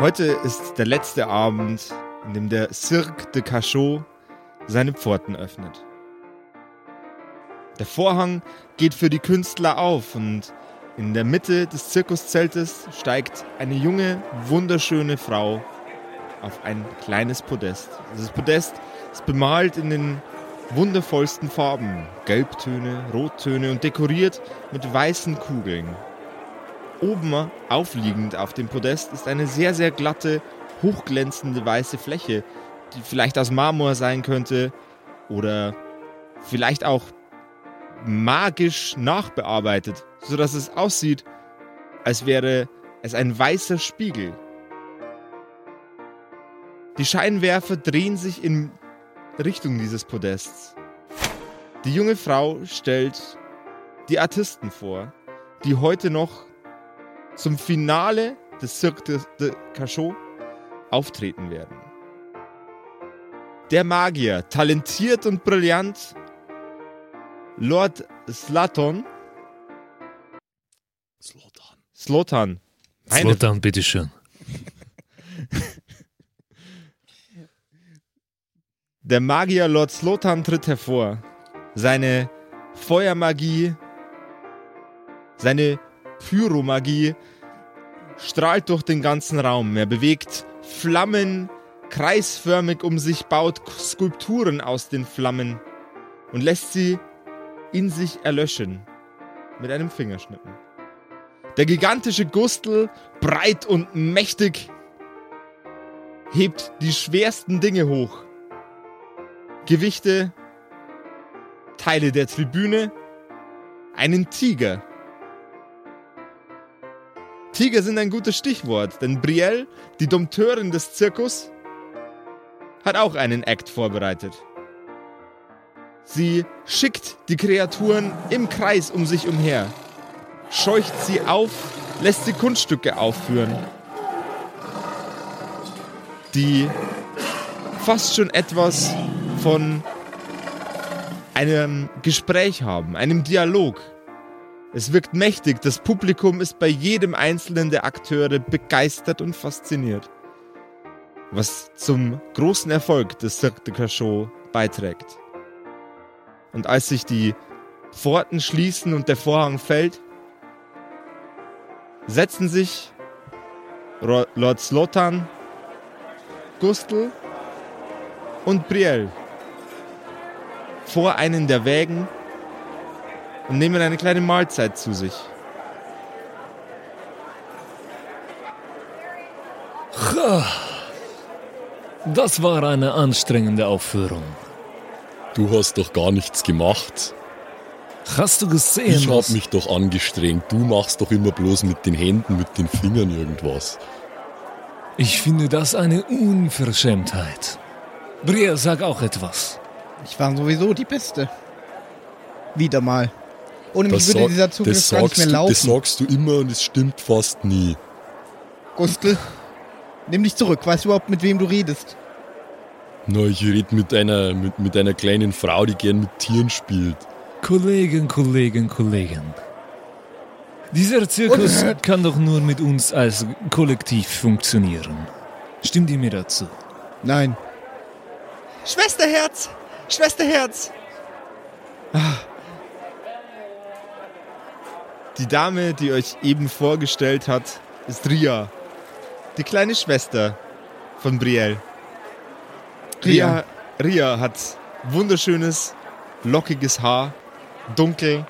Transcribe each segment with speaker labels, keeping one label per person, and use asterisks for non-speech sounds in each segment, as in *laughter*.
Speaker 1: Heute ist der letzte Abend, in dem der Cirque de Cachot seine Pforten öffnet. Der Vorhang geht für die Künstler auf und in der Mitte des Zirkuszeltes steigt eine junge, wunderschöne Frau auf ein kleines Podest. Dieses Podest ist bemalt in den wundervollsten Farben. Gelbtöne, Rottöne und dekoriert mit weißen Kugeln. Oben aufliegend auf dem Podest ist eine sehr, sehr glatte, hochglänzende weiße Fläche, die vielleicht aus Marmor sein könnte oder vielleicht auch magisch nachbearbeitet, sodass es aussieht, als wäre es ein weißer Spiegel. Die Scheinwerfer drehen sich in Richtung dieses Podests. Die junge Frau stellt die Artisten vor, die heute noch zum Finale des Cirque de Cachot auftreten werden. Der Magier, talentiert und brillant, Lord Slaton.
Speaker 2: Slotan.
Speaker 1: Slotan. Meine-
Speaker 2: Slotan, bitteschön. *laughs*
Speaker 1: Der Magier Lord Slotan tritt hervor. Seine Feuermagie, seine Pyromagie strahlt durch den ganzen Raum. Er bewegt Flammen kreisförmig um sich, baut Skulpturen aus den Flammen und lässt sie in sich erlöschen. Mit einem Fingerschnippen. Der gigantische Gustel, breit und mächtig, hebt die schwersten Dinge hoch. Gewichte, Teile der Tribüne, einen Tiger. Tiger sind ein gutes Stichwort, denn Brielle, die Dompteurin des Zirkus, hat auch einen Act vorbereitet. Sie schickt die Kreaturen im Kreis um sich umher, scheucht sie auf, lässt sie Kunststücke aufführen, die fast schon etwas von einem Gespräch haben, einem Dialog. Es wirkt mächtig, das Publikum ist bei jedem einzelnen der Akteure begeistert und fasziniert. Was zum großen Erfolg des Cirque de Cachot beiträgt. Und als sich die Pforten schließen und der Vorhang fällt, setzen sich Lord Slotan, Gustl und Brielle vor einen der Wägen und nehmen eine kleine Mahlzeit zu sich.
Speaker 2: Das war eine anstrengende Aufführung.
Speaker 3: Du hast doch gar nichts gemacht.
Speaker 2: Hast du gesehen?
Speaker 3: Ich hab
Speaker 2: was-
Speaker 3: mich doch angestrengt. Du machst doch immer bloß mit den Händen, mit den Fingern irgendwas.
Speaker 2: Ich finde das eine Unverschämtheit. Bria, sag auch etwas.
Speaker 4: Ich war sowieso die Beste. Wieder mal. Ohne mich
Speaker 3: Das,
Speaker 4: würde dieser Zugriff
Speaker 3: das,
Speaker 4: gar nicht
Speaker 3: sagst
Speaker 4: mehr
Speaker 3: du,
Speaker 4: laufen.
Speaker 3: das sagst du immer und es stimmt fast nie.
Speaker 4: Gustl, nimm dich zurück. Weißt du überhaupt, mit wem du redest?
Speaker 3: Na, ich rede mit einer, mit, mit einer kleinen Frau, die gern mit Tieren spielt.
Speaker 2: Kollegen, Kollegen, Kollegen. Dieser Zirkus
Speaker 4: Unerhört.
Speaker 2: kann doch nur mit uns als Kollektiv funktionieren. Stimmt ihr mir dazu?
Speaker 4: Nein.
Speaker 1: Schwesterherz! Schwesterherz! Die Dame, die euch eben vorgestellt hat, ist Ria. Die kleine Schwester von Brielle. Ria, Ria hat wunderschönes, lockiges Haar, dunkel,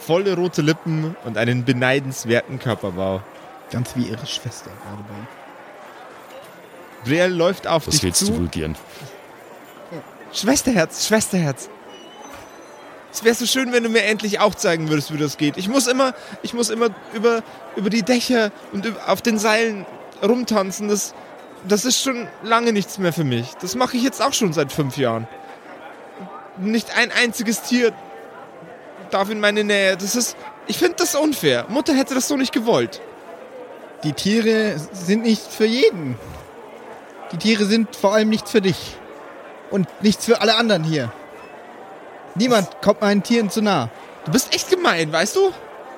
Speaker 1: volle rote Lippen und einen beneidenswerten Körperbau.
Speaker 4: Ganz wie ihre Schwester gerade bei.
Speaker 1: Brielle läuft auf
Speaker 3: Was
Speaker 1: dich zu.
Speaker 3: du wohl gern?
Speaker 1: Schwesterherz, Schwesterherz. Es wäre so schön, wenn du mir endlich auch zeigen würdest, wie das geht. Ich muss immer, ich muss immer über, über die Dächer und auf den Seilen rumtanzen. Das, das ist schon lange nichts mehr für mich. Das mache ich jetzt auch schon seit fünf Jahren. Nicht ein einziges Tier darf in meine Nähe. Das ist, ich finde das unfair. Mutter hätte das so nicht gewollt.
Speaker 4: Die Tiere sind nicht für jeden. Die Tiere sind vor allem nichts für dich. Und nichts für alle anderen hier. Niemand kommt meinen Tieren zu nah.
Speaker 1: Du bist echt gemein, weißt du?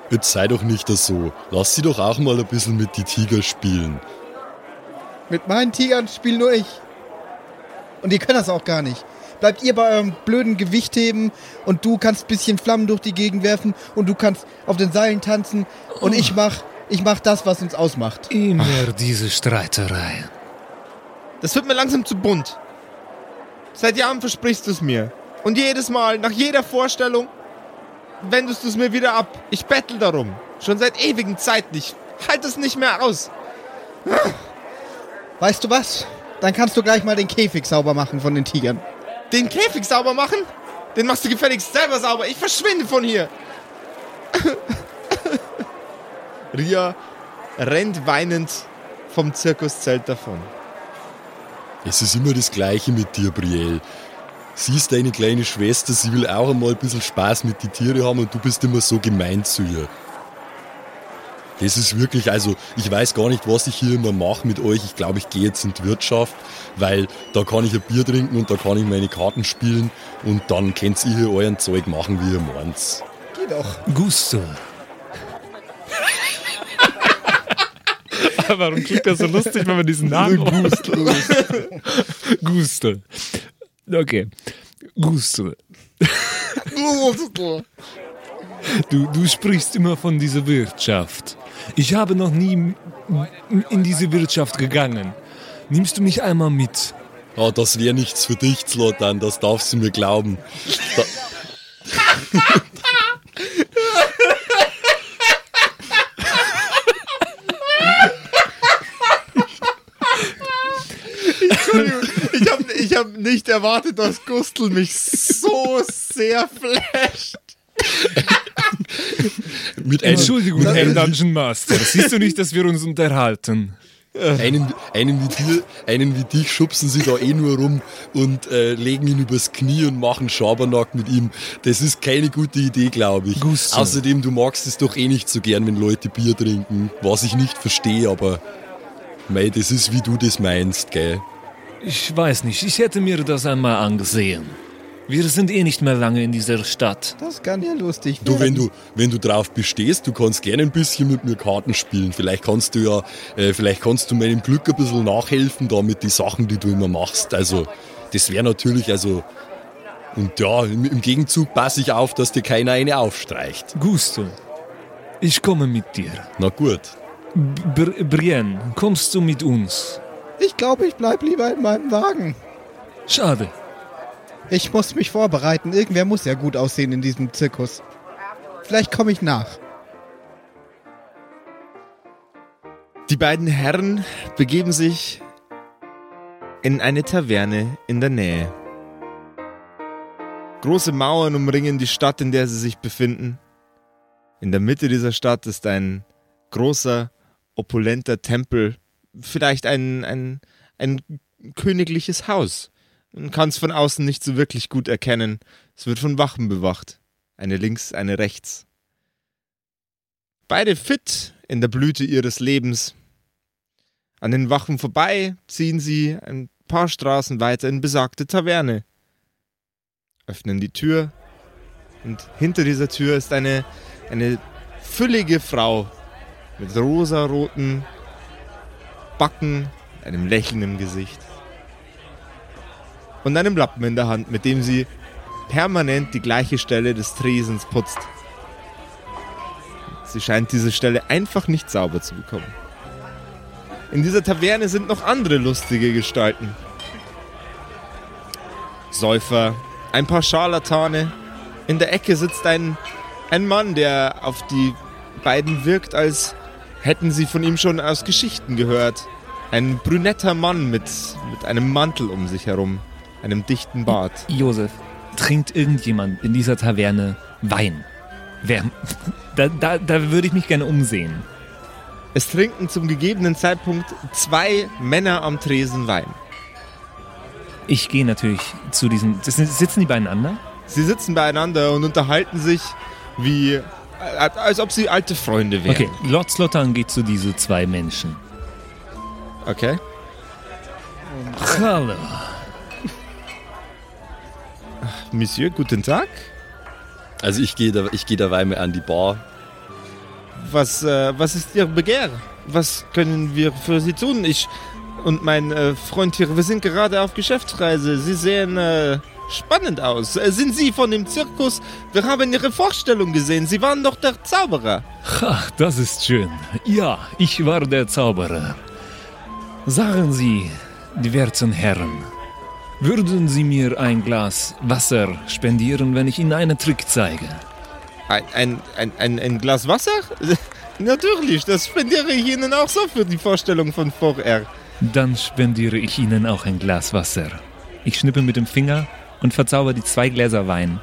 Speaker 3: Jetzt sei doch nicht das so. Lass sie doch auch mal ein bisschen mit die Tiger spielen.
Speaker 4: Mit meinen Tigern spiel nur ich. Und ihr könnt das auch gar nicht. Bleibt ihr bei eurem blöden Gewichtheben und du kannst ein bisschen Flammen durch die Gegend werfen und du kannst auf den Seilen tanzen und ich mach, ich mach das, was uns ausmacht.
Speaker 2: Immer diese Streiterei.
Speaker 1: Das wird mir langsam zu bunt. Seit Jahren versprichst du es mir. Und jedes Mal, nach jeder Vorstellung, wendest du es mir wieder ab. Ich bettel darum. Schon seit ewigen Zeiten. Ich halte es nicht mehr aus.
Speaker 4: Weißt du was? Dann kannst du gleich mal den Käfig sauber machen von den Tigern.
Speaker 1: Den Käfig sauber machen? Den machst du gefälligst selber sauber. Ich verschwinde von hier. *laughs* Ria rennt weinend vom Zirkuszelt davon.
Speaker 3: Es ist immer das Gleiche mit dir, Brielle. Sie ist deine kleine Schwester, sie will auch einmal ein bisschen Spaß mit den Tieren haben und du bist immer so gemein zu ihr. Das ist wirklich, also ich weiß gar nicht, was ich hier immer mache mit euch. Ich glaube, ich gehe jetzt in die Wirtschaft, weil da kann ich ein Bier trinken und da kann ich meine Karten spielen und dann könnt ihr hier euren Zeug machen, wie ihr meint.
Speaker 4: Geh doch.
Speaker 2: Gusto. *laughs* Warum klingt das so lustig, wenn man diesen Namen *laughs* Gusto. Gusto. Okay. Gusto. Du, du sprichst immer von dieser Wirtschaft. Ich habe noch nie in diese Wirtschaft gegangen. Nimmst du mich einmal mit?
Speaker 3: Ah, das wäre nichts für dich, Zlotan, das darfst du mir glauben. Da *laughs*
Speaker 1: Ich habe ich hab nicht erwartet, dass Gustl mich so sehr flasht.
Speaker 3: mit einem,
Speaker 2: Entschuldigung, Herr Dungeon Master. Siehst du nicht, dass wir uns unterhalten?
Speaker 3: einen, einen, wie dir, einen wie dich schubsen sie da eh nur rum und äh, legen ihn übers Knie und machen Schabernack mit ihm. Das ist keine gute Idee, glaube ich.
Speaker 2: Gusto.
Speaker 3: Außerdem, du magst es doch eh nicht so gern, wenn Leute Bier trinken, was ich nicht verstehe, aber mei, das ist wie du das meinst, gell?
Speaker 2: Ich weiß nicht, ich hätte mir das einmal angesehen. Wir sind eh nicht mehr lange in dieser Stadt.
Speaker 4: Das kann ja lustig
Speaker 3: Du, wenn
Speaker 4: werden.
Speaker 3: du, wenn du drauf bestehst, du kannst gerne ein bisschen mit mir Karten spielen. Vielleicht kannst du ja, äh, vielleicht kannst du meinem Glück ein bisschen nachhelfen, da mit die Sachen, die du immer machst. Also, das wäre natürlich, also, und ja, im, im Gegenzug passe ich auf, dass dir keiner eine aufstreicht.
Speaker 2: Gusto, ich komme mit dir.
Speaker 3: Na gut.
Speaker 2: Br Brienne, kommst du mit uns?
Speaker 4: Ich glaube, ich bleib lieber in meinem Wagen.
Speaker 2: Schade.
Speaker 4: Ich muss mich vorbereiten. Irgendwer muss ja gut aussehen in diesem Zirkus. Vielleicht komme ich nach.
Speaker 1: Die beiden Herren begeben sich in eine Taverne in der Nähe. Große Mauern umringen die Stadt, in der sie sich befinden. In der Mitte dieser Stadt ist ein großer, opulenter Tempel, vielleicht ein, ein, ein königliches Haus. Man kann es von außen nicht so wirklich gut erkennen. Es wird von Wachen bewacht. Eine links, eine rechts. Beide fit in der Blüte ihres Lebens. An den Wachen vorbei ziehen sie ein paar Straßen weiter in besagte Taverne. Öffnen die Tür und hinter dieser Tür ist eine, eine füllige Frau mit rosaroten Backen, einem Lächeln im Gesicht und einem Lappen in der Hand, mit dem sie permanent die gleiche Stelle des Tresens putzt. Sie scheint diese Stelle einfach nicht sauber zu bekommen. In dieser Taverne sind noch andere lustige Gestalten. Säufer, ein paar Scharlatane. In der Ecke sitzt ein, ein Mann, der auf die beiden wirkt, als hätten sie von ihm schon aus Geschichten gehört. Ein brünetter Mann mit, mit einem Mantel um sich herum, einem dichten Bart.
Speaker 2: Josef, trinkt irgendjemand in dieser Taverne Wein? Wer? Da, da, da würde ich mich gerne umsehen.
Speaker 1: Es trinken zum gegebenen Zeitpunkt zwei Männer am Tresen Wein.
Speaker 2: Ich gehe natürlich zu sind- Sitzen die beieinander?
Speaker 1: Sie sitzen beieinander und unterhalten sich wie, als ob sie alte Freunde wären.
Speaker 2: Okay, Lord Slotan geht zu diesen zwei Menschen.
Speaker 1: Okay.
Speaker 2: Hallo.
Speaker 1: Monsieur, guten Tag.
Speaker 3: Also ich gehe da, ich gehe dabei mal an die Bar.
Speaker 1: Was, äh, was ist Ihr Begehr? Was können wir für Sie tun? Ich und mein äh, Freund hier, wir sind gerade auf Geschäftsreise. Sie sehen äh, spannend aus. Äh, sind Sie von dem Zirkus? Wir haben Ihre Vorstellung gesehen. Sie waren doch der Zauberer.
Speaker 2: Ach, das ist schön. Ja, ich war der Zauberer. Sagen Sie, die werten Herren, würden Sie mir ein Glas Wasser spendieren, wenn ich Ihnen einen Trick zeige?
Speaker 1: Ein, ein, ein, ein, ein Glas Wasser? *laughs* Natürlich, das spendiere ich Ihnen auch so für die Vorstellung von VR.
Speaker 2: Dann spendiere ich Ihnen auch ein Glas Wasser. Ich schnippe mit dem Finger und verzauber die zwei Gläser Wein,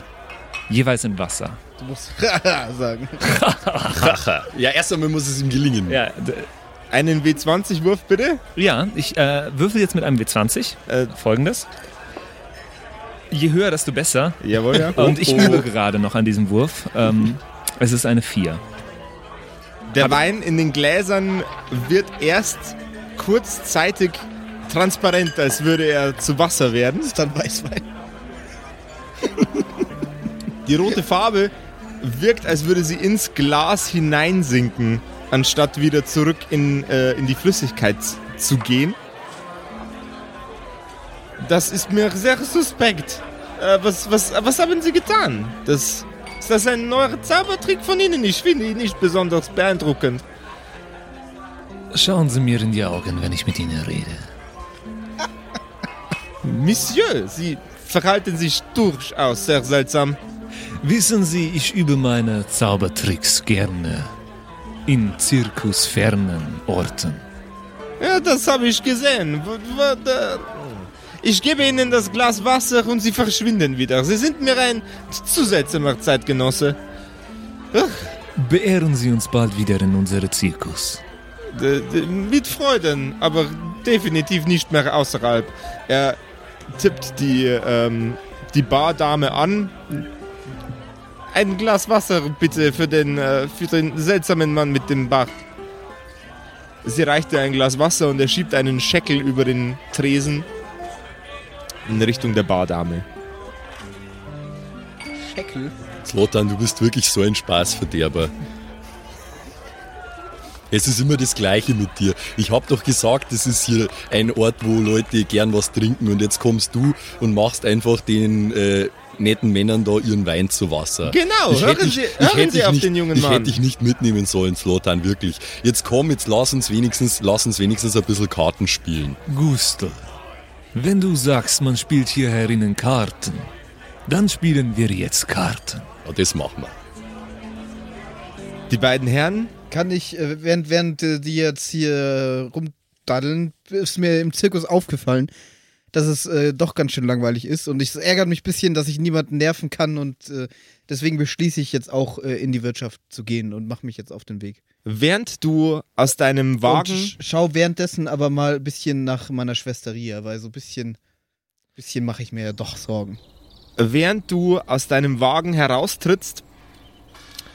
Speaker 2: jeweils in Wasser.
Speaker 4: Du musst *laughs* sagen.
Speaker 3: ja, erst einmal muss es ihm gelingen.
Speaker 2: Ja,
Speaker 1: Einen W20-Wurf bitte.
Speaker 2: ja ich äh, würfel jetzt mit einem W20.
Speaker 1: Äh,
Speaker 2: Folgendes. Je höher, desto besser.
Speaker 1: jawohl, ja.
Speaker 2: Und ich übe gerade noch an diesem Wurf. Ähm, es ist eine 4.
Speaker 1: Der Wein in den Gläsern wird erst kurzzeitig transparent, als würde er zu Wasser werden.
Speaker 4: Das ist dann Weißwein.
Speaker 1: Die rote Farbe wirkt, als würde sie ins Glas hineinsinken, anstatt wieder zurück in, äh, in die Flüssigkeit zu gehen. Das ist mir sehr suspekt. Äh, was, was, was haben Sie getan? Das, ist das ein neuer Zaubertrick von Ihnen? Ich finde ihn nicht besonders beeindruckend.
Speaker 2: Schauen Sie mir in die Augen, wenn ich mit Ihnen rede. *laughs*
Speaker 1: Monsieur, Sie verhalten sich durchaus sehr seltsam.
Speaker 2: Wissen Sie, ich übe meine Zaubertricks gerne. In zirkusfernen Orten.
Speaker 1: Ja, das habe ich gesehen. Ich gebe Ihnen das Glas Wasser und Sie verschwinden wieder. Sie sind mir ein zu seltsamer Zeitgenosse.
Speaker 2: Beehren Sie uns bald wieder in unsere Zirkus.
Speaker 1: Mit Freuden, aber definitiv nicht mehr außerhalb. Er tippt die, ähm, die Bardame an. Ein Glas Wasser bitte für den, äh, für den seltsamen Mann mit dem Bart. Sie reicht ihr ein Glas Wasser und er schiebt einen Scheckel über den Tresen in Richtung der Bardame.
Speaker 4: Scheckel.
Speaker 3: Slotan, du bist wirklich so ein Spaßverderber. Es ist immer das Gleiche mit dir. Ich hab doch gesagt, das ist hier ein Ort, wo Leute gern was trinken und jetzt kommst du und machst einfach den äh, netten Männern da ihren Wein zu Wasser.
Speaker 1: Genau,
Speaker 3: ich
Speaker 1: hören
Speaker 3: hätte dich-
Speaker 1: Sie-
Speaker 3: ich
Speaker 1: hören
Speaker 3: hätte
Speaker 1: Sie auf
Speaker 3: nicht,
Speaker 1: den jungen
Speaker 3: Ich
Speaker 1: Mann.
Speaker 3: hätte dich nicht mitnehmen sollen, Slotan, wirklich. Jetzt komm, jetzt lass uns wenigstens, lass uns wenigstens ein bisschen Karten spielen.
Speaker 2: Gustl, wenn du sagst, man spielt hier herinnen Karten, dann spielen wir jetzt Karten.
Speaker 3: Ja, das machen wir.
Speaker 1: Die beiden Herren
Speaker 4: Kann ich, äh, während, während äh, die jetzt hier rumdaddeln, ist mir im Zirkus aufgefallen, dass es äh, doch ganz schön langweilig ist. Und es ärgert mich ein bisschen, dass ich niemanden nerven kann. Und äh, deswegen beschließe ich jetzt auch äh, in die Wirtschaft zu gehen und mache mich jetzt auf den Weg.
Speaker 1: Während du aus deinem Wagen.
Speaker 4: Und sch- schau währenddessen aber mal ein bisschen nach meiner Schwester Ria, weil so ein bisschen, bisschen mache ich mir ja doch Sorgen.
Speaker 1: Während du aus deinem Wagen heraustrittst,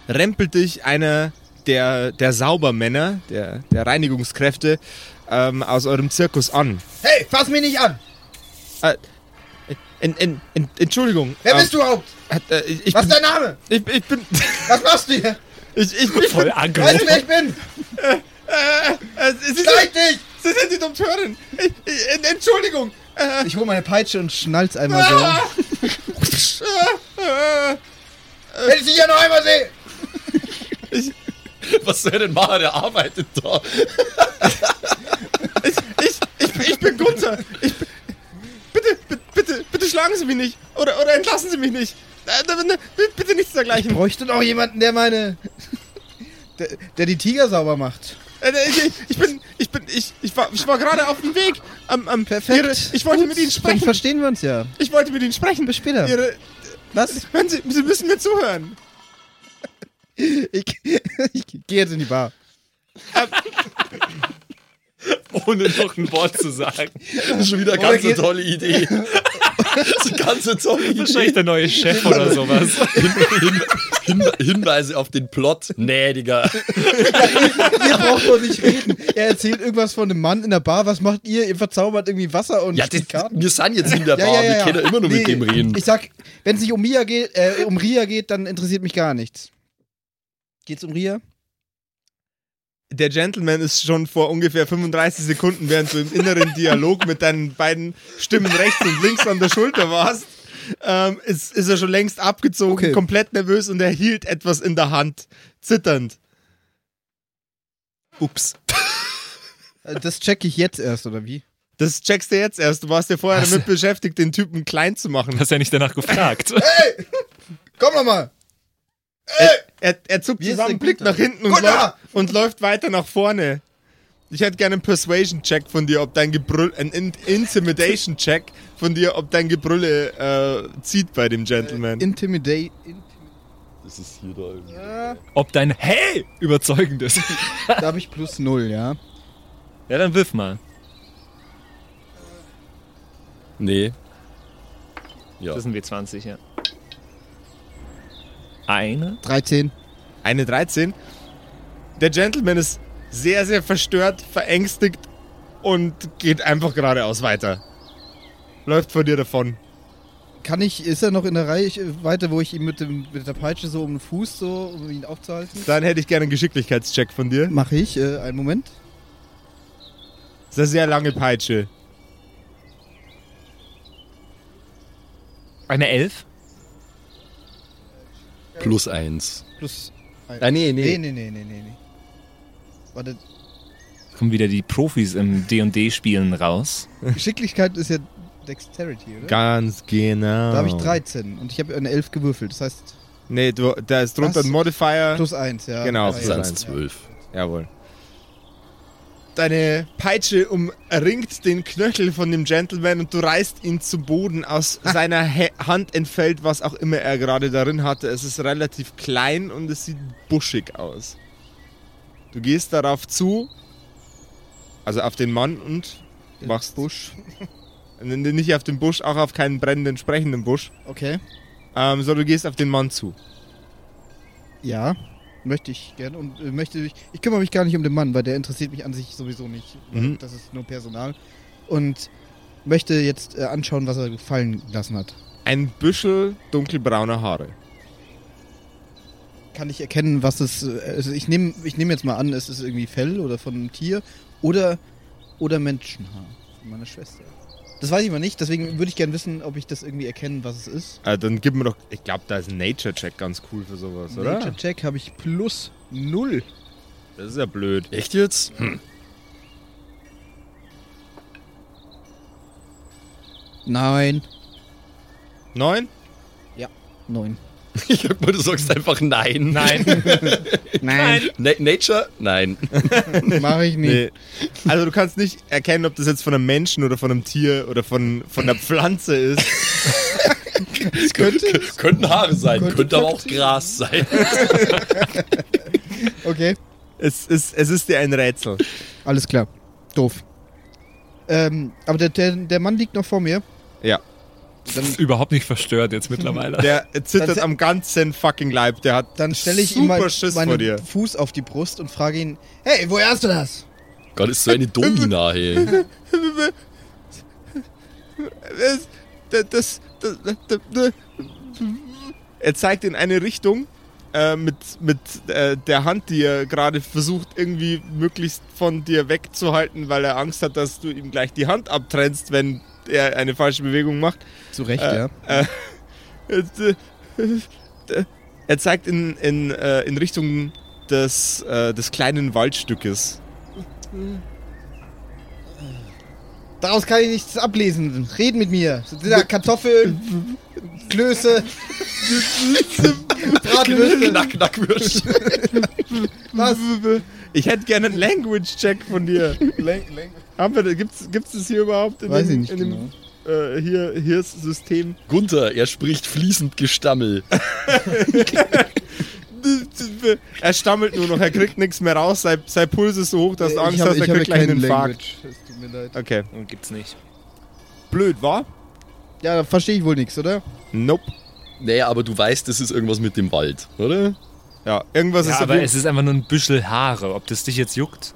Speaker 1: rempelt dich einer der, der Saubermänner, der, der Reinigungskräfte, ähm, aus eurem Zirkus an.
Speaker 4: Hey, fass mich nicht an!
Speaker 1: En, en, en, Entschuldigung.
Speaker 4: Wer
Speaker 1: ähm,
Speaker 4: bist du überhaupt?
Speaker 1: äh, ich,
Speaker 4: Was ist dein Name?
Speaker 1: ich, ich bin. *laughs*
Speaker 4: Was machst du hier?
Speaker 1: Ich, ich bin.
Speaker 2: Voll *laughs* aggro.
Speaker 4: Weißt du, wer ich bin?
Speaker 1: Äh, Sie, sind,
Speaker 4: Zeig dich!
Speaker 1: Sie sind die Dompteurin. Ich, ich, en- Entschuldigung. Äh,
Speaker 4: Ich hole meine Peitsche und schnall's einmal so.
Speaker 1: ah, *laughs* äh, äh,
Speaker 4: Wenn ich dich ja noch einmal sehe! *laughs*
Speaker 3: Was soll denn machen? Der arbeitet da. *laughs*
Speaker 1: ich, ich, ich, ich bin Gunther. Ich, bin- bitte, bitte, bitte, bitte schlagen Sie mich nicht. Oder, oder entlassen Sie mich nicht. Äh, äh, Bitte nichts
Speaker 4: Ich
Speaker 1: dergleichen.
Speaker 4: bräuchte noch jemanden, der meine. *laughs* Der, der die Tiger sauber macht.
Speaker 1: Äh, Ich, ich bin, ich bin, ich, ich war, ich war gerade auf dem Weg. Am, am,
Speaker 4: Perfekt.
Speaker 1: Ihre, ich wollte
Speaker 4: Gut,
Speaker 1: mit Ihnen
Speaker 4: Dann
Speaker 1: sprechen.
Speaker 4: verstehen wir uns ja.
Speaker 1: Ich wollte mit Ihnen sprechen.
Speaker 4: Bis später.
Speaker 1: Ihre,
Speaker 4: Was?
Speaker 1: hören Sie, Sie müssen mir zuhören.
Speaker 4: Ich, ich gehe jetzt in die Bar. *laughs*
Speaker 2: Ohne noch ein Wort zu sagen.
Speaker 3: Das ist schon wieder eine ganz eine tolle Idee. Das ist eine ganz tolle Idee.
Speaker 2: Wahrscheinlich der neue Chef oder sowas.
Speaker 3: Hin, hin, Hinweise auf den Plot. Nee, Digga. *laughs*
Speaker 4: Ihr braucht doch nicht reden. Er erzählt irgendwas von einem Mann in der Bar. Was macht ihr? Ihr verzaubert irgendwie Wasser und
Speaker 3: Ja, das,
Speaker 4: Karten.
Speaker 3: wir sind jetzt in der Bar. wir können ja immer nur
Speaker 4: Nee,
Speaker 3: mit dem reden.
Speaker 4: Ich sag, wenn es nicht um Mia geht, äh, um Ria geht, dann interessiert mich gar nichts. Geht's um Ria?
Speaker 1: der Gentleman ist schon vor ungefähr 35 Sekunden, während du im inneren Dialog mit deinen beiden Stimmen rechts und links an der Schulter warst, ähm, ist, ist er schon längst abgezogen,
Speaker 4: Okay.
Speaker 1: komplett nervös und er hielt etwas in der Hand, zitternd.
Speaker 2: Ups.
Speaker 4: Äh, Das checke ich jetzt erst, oder wie?
Speaker 1: Das checkst du jetzt erst. Du warst ja vorher
Speaker 2: Was?
Speaker 1: damit beschäftigt, den Typen klein zu machen.
Speaker 2: Hast ja nicht danach gefragt.
Speaker 4: Komm noch mal!
Speaker 1: Er, er zuckt
Speaker 4: Wie ist
Speaker 1: zusammen, blickt
Speaker 4: Gunther?
Speaker 1: nach hinten und, läuft, und läuft weiter nach vorne. Ich hätte gerne einen Persuasion-Check von dir, ob dein Gebrüll, ein In Intimidation-Check von dir, ob dein Gebrülle äh, zieht bei dem Gentleman.
Speaker 4: Intimidate.
Speaker 3: Das ist hier da irgendwie.
Speaker 4: Ja,
Speaker 2: Ob dein Hey überzeugend ist.
Speaker 4: da habe ich plus null, ja.
Speaker 2: Ja, dann wirf mal.
Speaker 3: Nee. Ja.
Speaker 2: Das sind W20, ja. Eine.
Speaker 4: 13.
Speaker 1: Eine 13. Der Gentleman ist sehr, sehr verstört, verängstigt und geht einfach geradeaus weiter. Läuft vor dir davon.
Speaker 4: Kann ich, ist er noch in der Reichweite, wo ich ihm mit, dem, mit der Peitsche so um den Fuß, so, um ihn aufzuhalten?
Speaker 1: Dann hätte ich gerne einen Geschicklichkeitscheck von dir.
Speaker 4: Mache ich, äh, einen Moment.
Speaker 1: Das ist eine sehr lange Peitsche.
Speaker 2: Eine Elf.
Speaker 3: Plus eins.
Speaker 4: Plus. Ein.
Speaker 3: Ah, nee,
Speaker 4: Nee,
Speaker 3: nee.
Speaker 4: nee, nee, nee, nee. Warte,
Speaker 2: Kommen wieder die Profis im D&D-Spielen raus.
Speaker 4: Geschicklichkeit ist ja Dexterity, oder?
Speaker 1: Ganz genau.
Speaker 4: Da habe ich 13 und ich habe eine 11 gewürfelt. Das heißt,
Speaker 1: Nee, du, da ist drunter ein Modifier.
Speaker 4: plus 1, ja.
Speaker 1: Genau,
Speaker 3: Plus
Speaker 1: plus
Speaker 4: ja.
Speaker 3: eins,
Speaker 1: eins.
Speaker 3: zwölf.
Speaker 1: Jawohl. Deine Peitsche umringt den Knöchel von dem Gentleman und du reißt ihn zu Boden. Aus seiner He Hand entfällt, was auch immer er gerade darin hatte. Es ist relativ klein und es sieht buschig aus. Du gehst darauf zu, also auf den Mann und machst
Speaker 4: Busch. *laughs*
Speaker 1: nicht auf den Busch, auch auf keinen brennenden, sprechenden Busch,
Speaker 4: Okay.
Speaker 1: ähm, sondern du gehst auf den Mann zu.
Speaker 4: Ja, möchte ich gerne. Und äh, möchte ich, ich kümmere mich gar nicht um den Mann, weil der interessiert mich an sich sowieso nicht.
Speaker 1: Mhm.
Speaker 4: Das ist nur Personal. Und möchte jetzt äh, anschauen, was er gefallen lassen hat.
Speaker 1: Ein Büschel dunkelbrauner Haare.
Speaker 4: Kann ich erkennen, was es. äh, Also ich nehme ich nehm jetzt mal an, es ist irgendwie Fell oder von einem Tier oder, oder Menschenhaar von meiner Schwester. Das weiß ich mal nicht, deswegen würde ich gerne wissen, ob ich das irgendwie erkennen, was es ist.
Speaker 1: Äh, dann gib mir doch, ich glaube, da ist ein Nature-Check ganz cool für sowas, oder?
Speaker 4: Nature Check habe ich plus null.
Speaker 1: Das ist ja blöd.
Speaker 3: Echt jetzt? Hm.
Speaker 4: Nein.
Speaker 1: Neun?
Speaker 4: Neun.
Speaker 3: Ich hab mal, du sagst einfach nein.
Speaker 2: Nein. *laughs*
Speaker 4: Nein.
Speaker 3: Na Nature? Nein. *laughs*
Speaker 4: Mache ich nicht.
Speaker 1: Nee. Also du kannst nicht erkennen, ob das jetzt von einem Menschen oder von einem Tier oder von, von einer Pflanze ist.
Speaker 3: Es könnte, könnten Haare sein,
Speaker 4: Könnte
Speaker 3: könnte, aber auch. Gras sein. *laughs*
Speaker 4: Okay.
Speaker 1: Es ist, es ist dir ein Rätsel.
Speaker 4: Alles klar. Doof. Ähm, aber der, der, der Mann liegt noch vor mir.
Speaker 1: Ja.
Speaker 2: Das ist überhaupt nicht verstört jetzt mittlerweile.
Speaker 1: Der zittert
Speaker 4: Dann-
Speaker 1: am ganzen fucking Leib. Der hat
Speaker 4: Dann stelle ich
Speaker 1: super
Speaker 4: ihm mein,
Speaker 1: Schiss vor dir.
Speaker 4: meinen Fuß auf die Brust und frage ihn: Hey, woher hast du das?
Speaker 3: Gott, ist so eine Domina, *laughs* hey.
Speaker 1: Das, das, das, das, das, er zeigt in eine Richtung äh, mit, mit äh, der Hand, die er gerade versucht, irgendwie möglichst von dir wegzuhalten, weil er Angst hat, dass du ihm gleich die Hand abtrennst, wenn er eine falsche Bewegung macht.
Speaker 4: Zu Recht,
Speaker 1: Äh,
Speaker 4: ja.
Speaker 1: Er zeigt in, in, äh, in Richtung des, äh, des kleinen Waldstückes.
Speaker 4: Daraus kann ich nichts ablesen. Red mit mir. Sind da Kartoffeln, *laughs* Klöße, Bratwürste?
Speaker 3: Knack, Knackwürst.
Speaker 4: Was? *laughs*
Speaker 1: Ich hätte gerne einen Language-Check von dir. *laughs* Haben wir, gibt's, gibt's das hier überhaupt in
Speaker 4: Weiß
Speaker 1: dem,
Speaker 4: ich nicht
Speaker 1: in
Speaker 4: genau.
Speaker 1: dem äh, hier, hier ist System?
Speaker 3: Gunther, er spricht fließend Gestammel. *laughs*
Speaker 1: Er stammelt nur noch, er kriegt nichts mehr raus, sein, sein Puls ist so hoch, dass du Angst
Speaker 4: hab,
Speaker 1: hast, er kriegt gleich einen
Speaker 4: keinen
Speaker 1: Infarkt.
Speaker 4: Language. Es tut mir leid.
Speaker 1: Okay.
Speaker 2: Und gibt's nicht.
Speaker 1: Blöd, wa?
Speaker 4: Ja, da verstehe ich wohl nichts, oder?
Speaker 1: Nope.
Speaker 3: Naja, aber du weißt, das ist irgendwas mit dem Wald, oder?
Speaker 1: Ja, irgendwas
Speaker 2: Ja,
Speaker 1: ist
Speaker 2: aber es ist einfach nur ein Büschel Haare. Ob das dich jetzt juckt?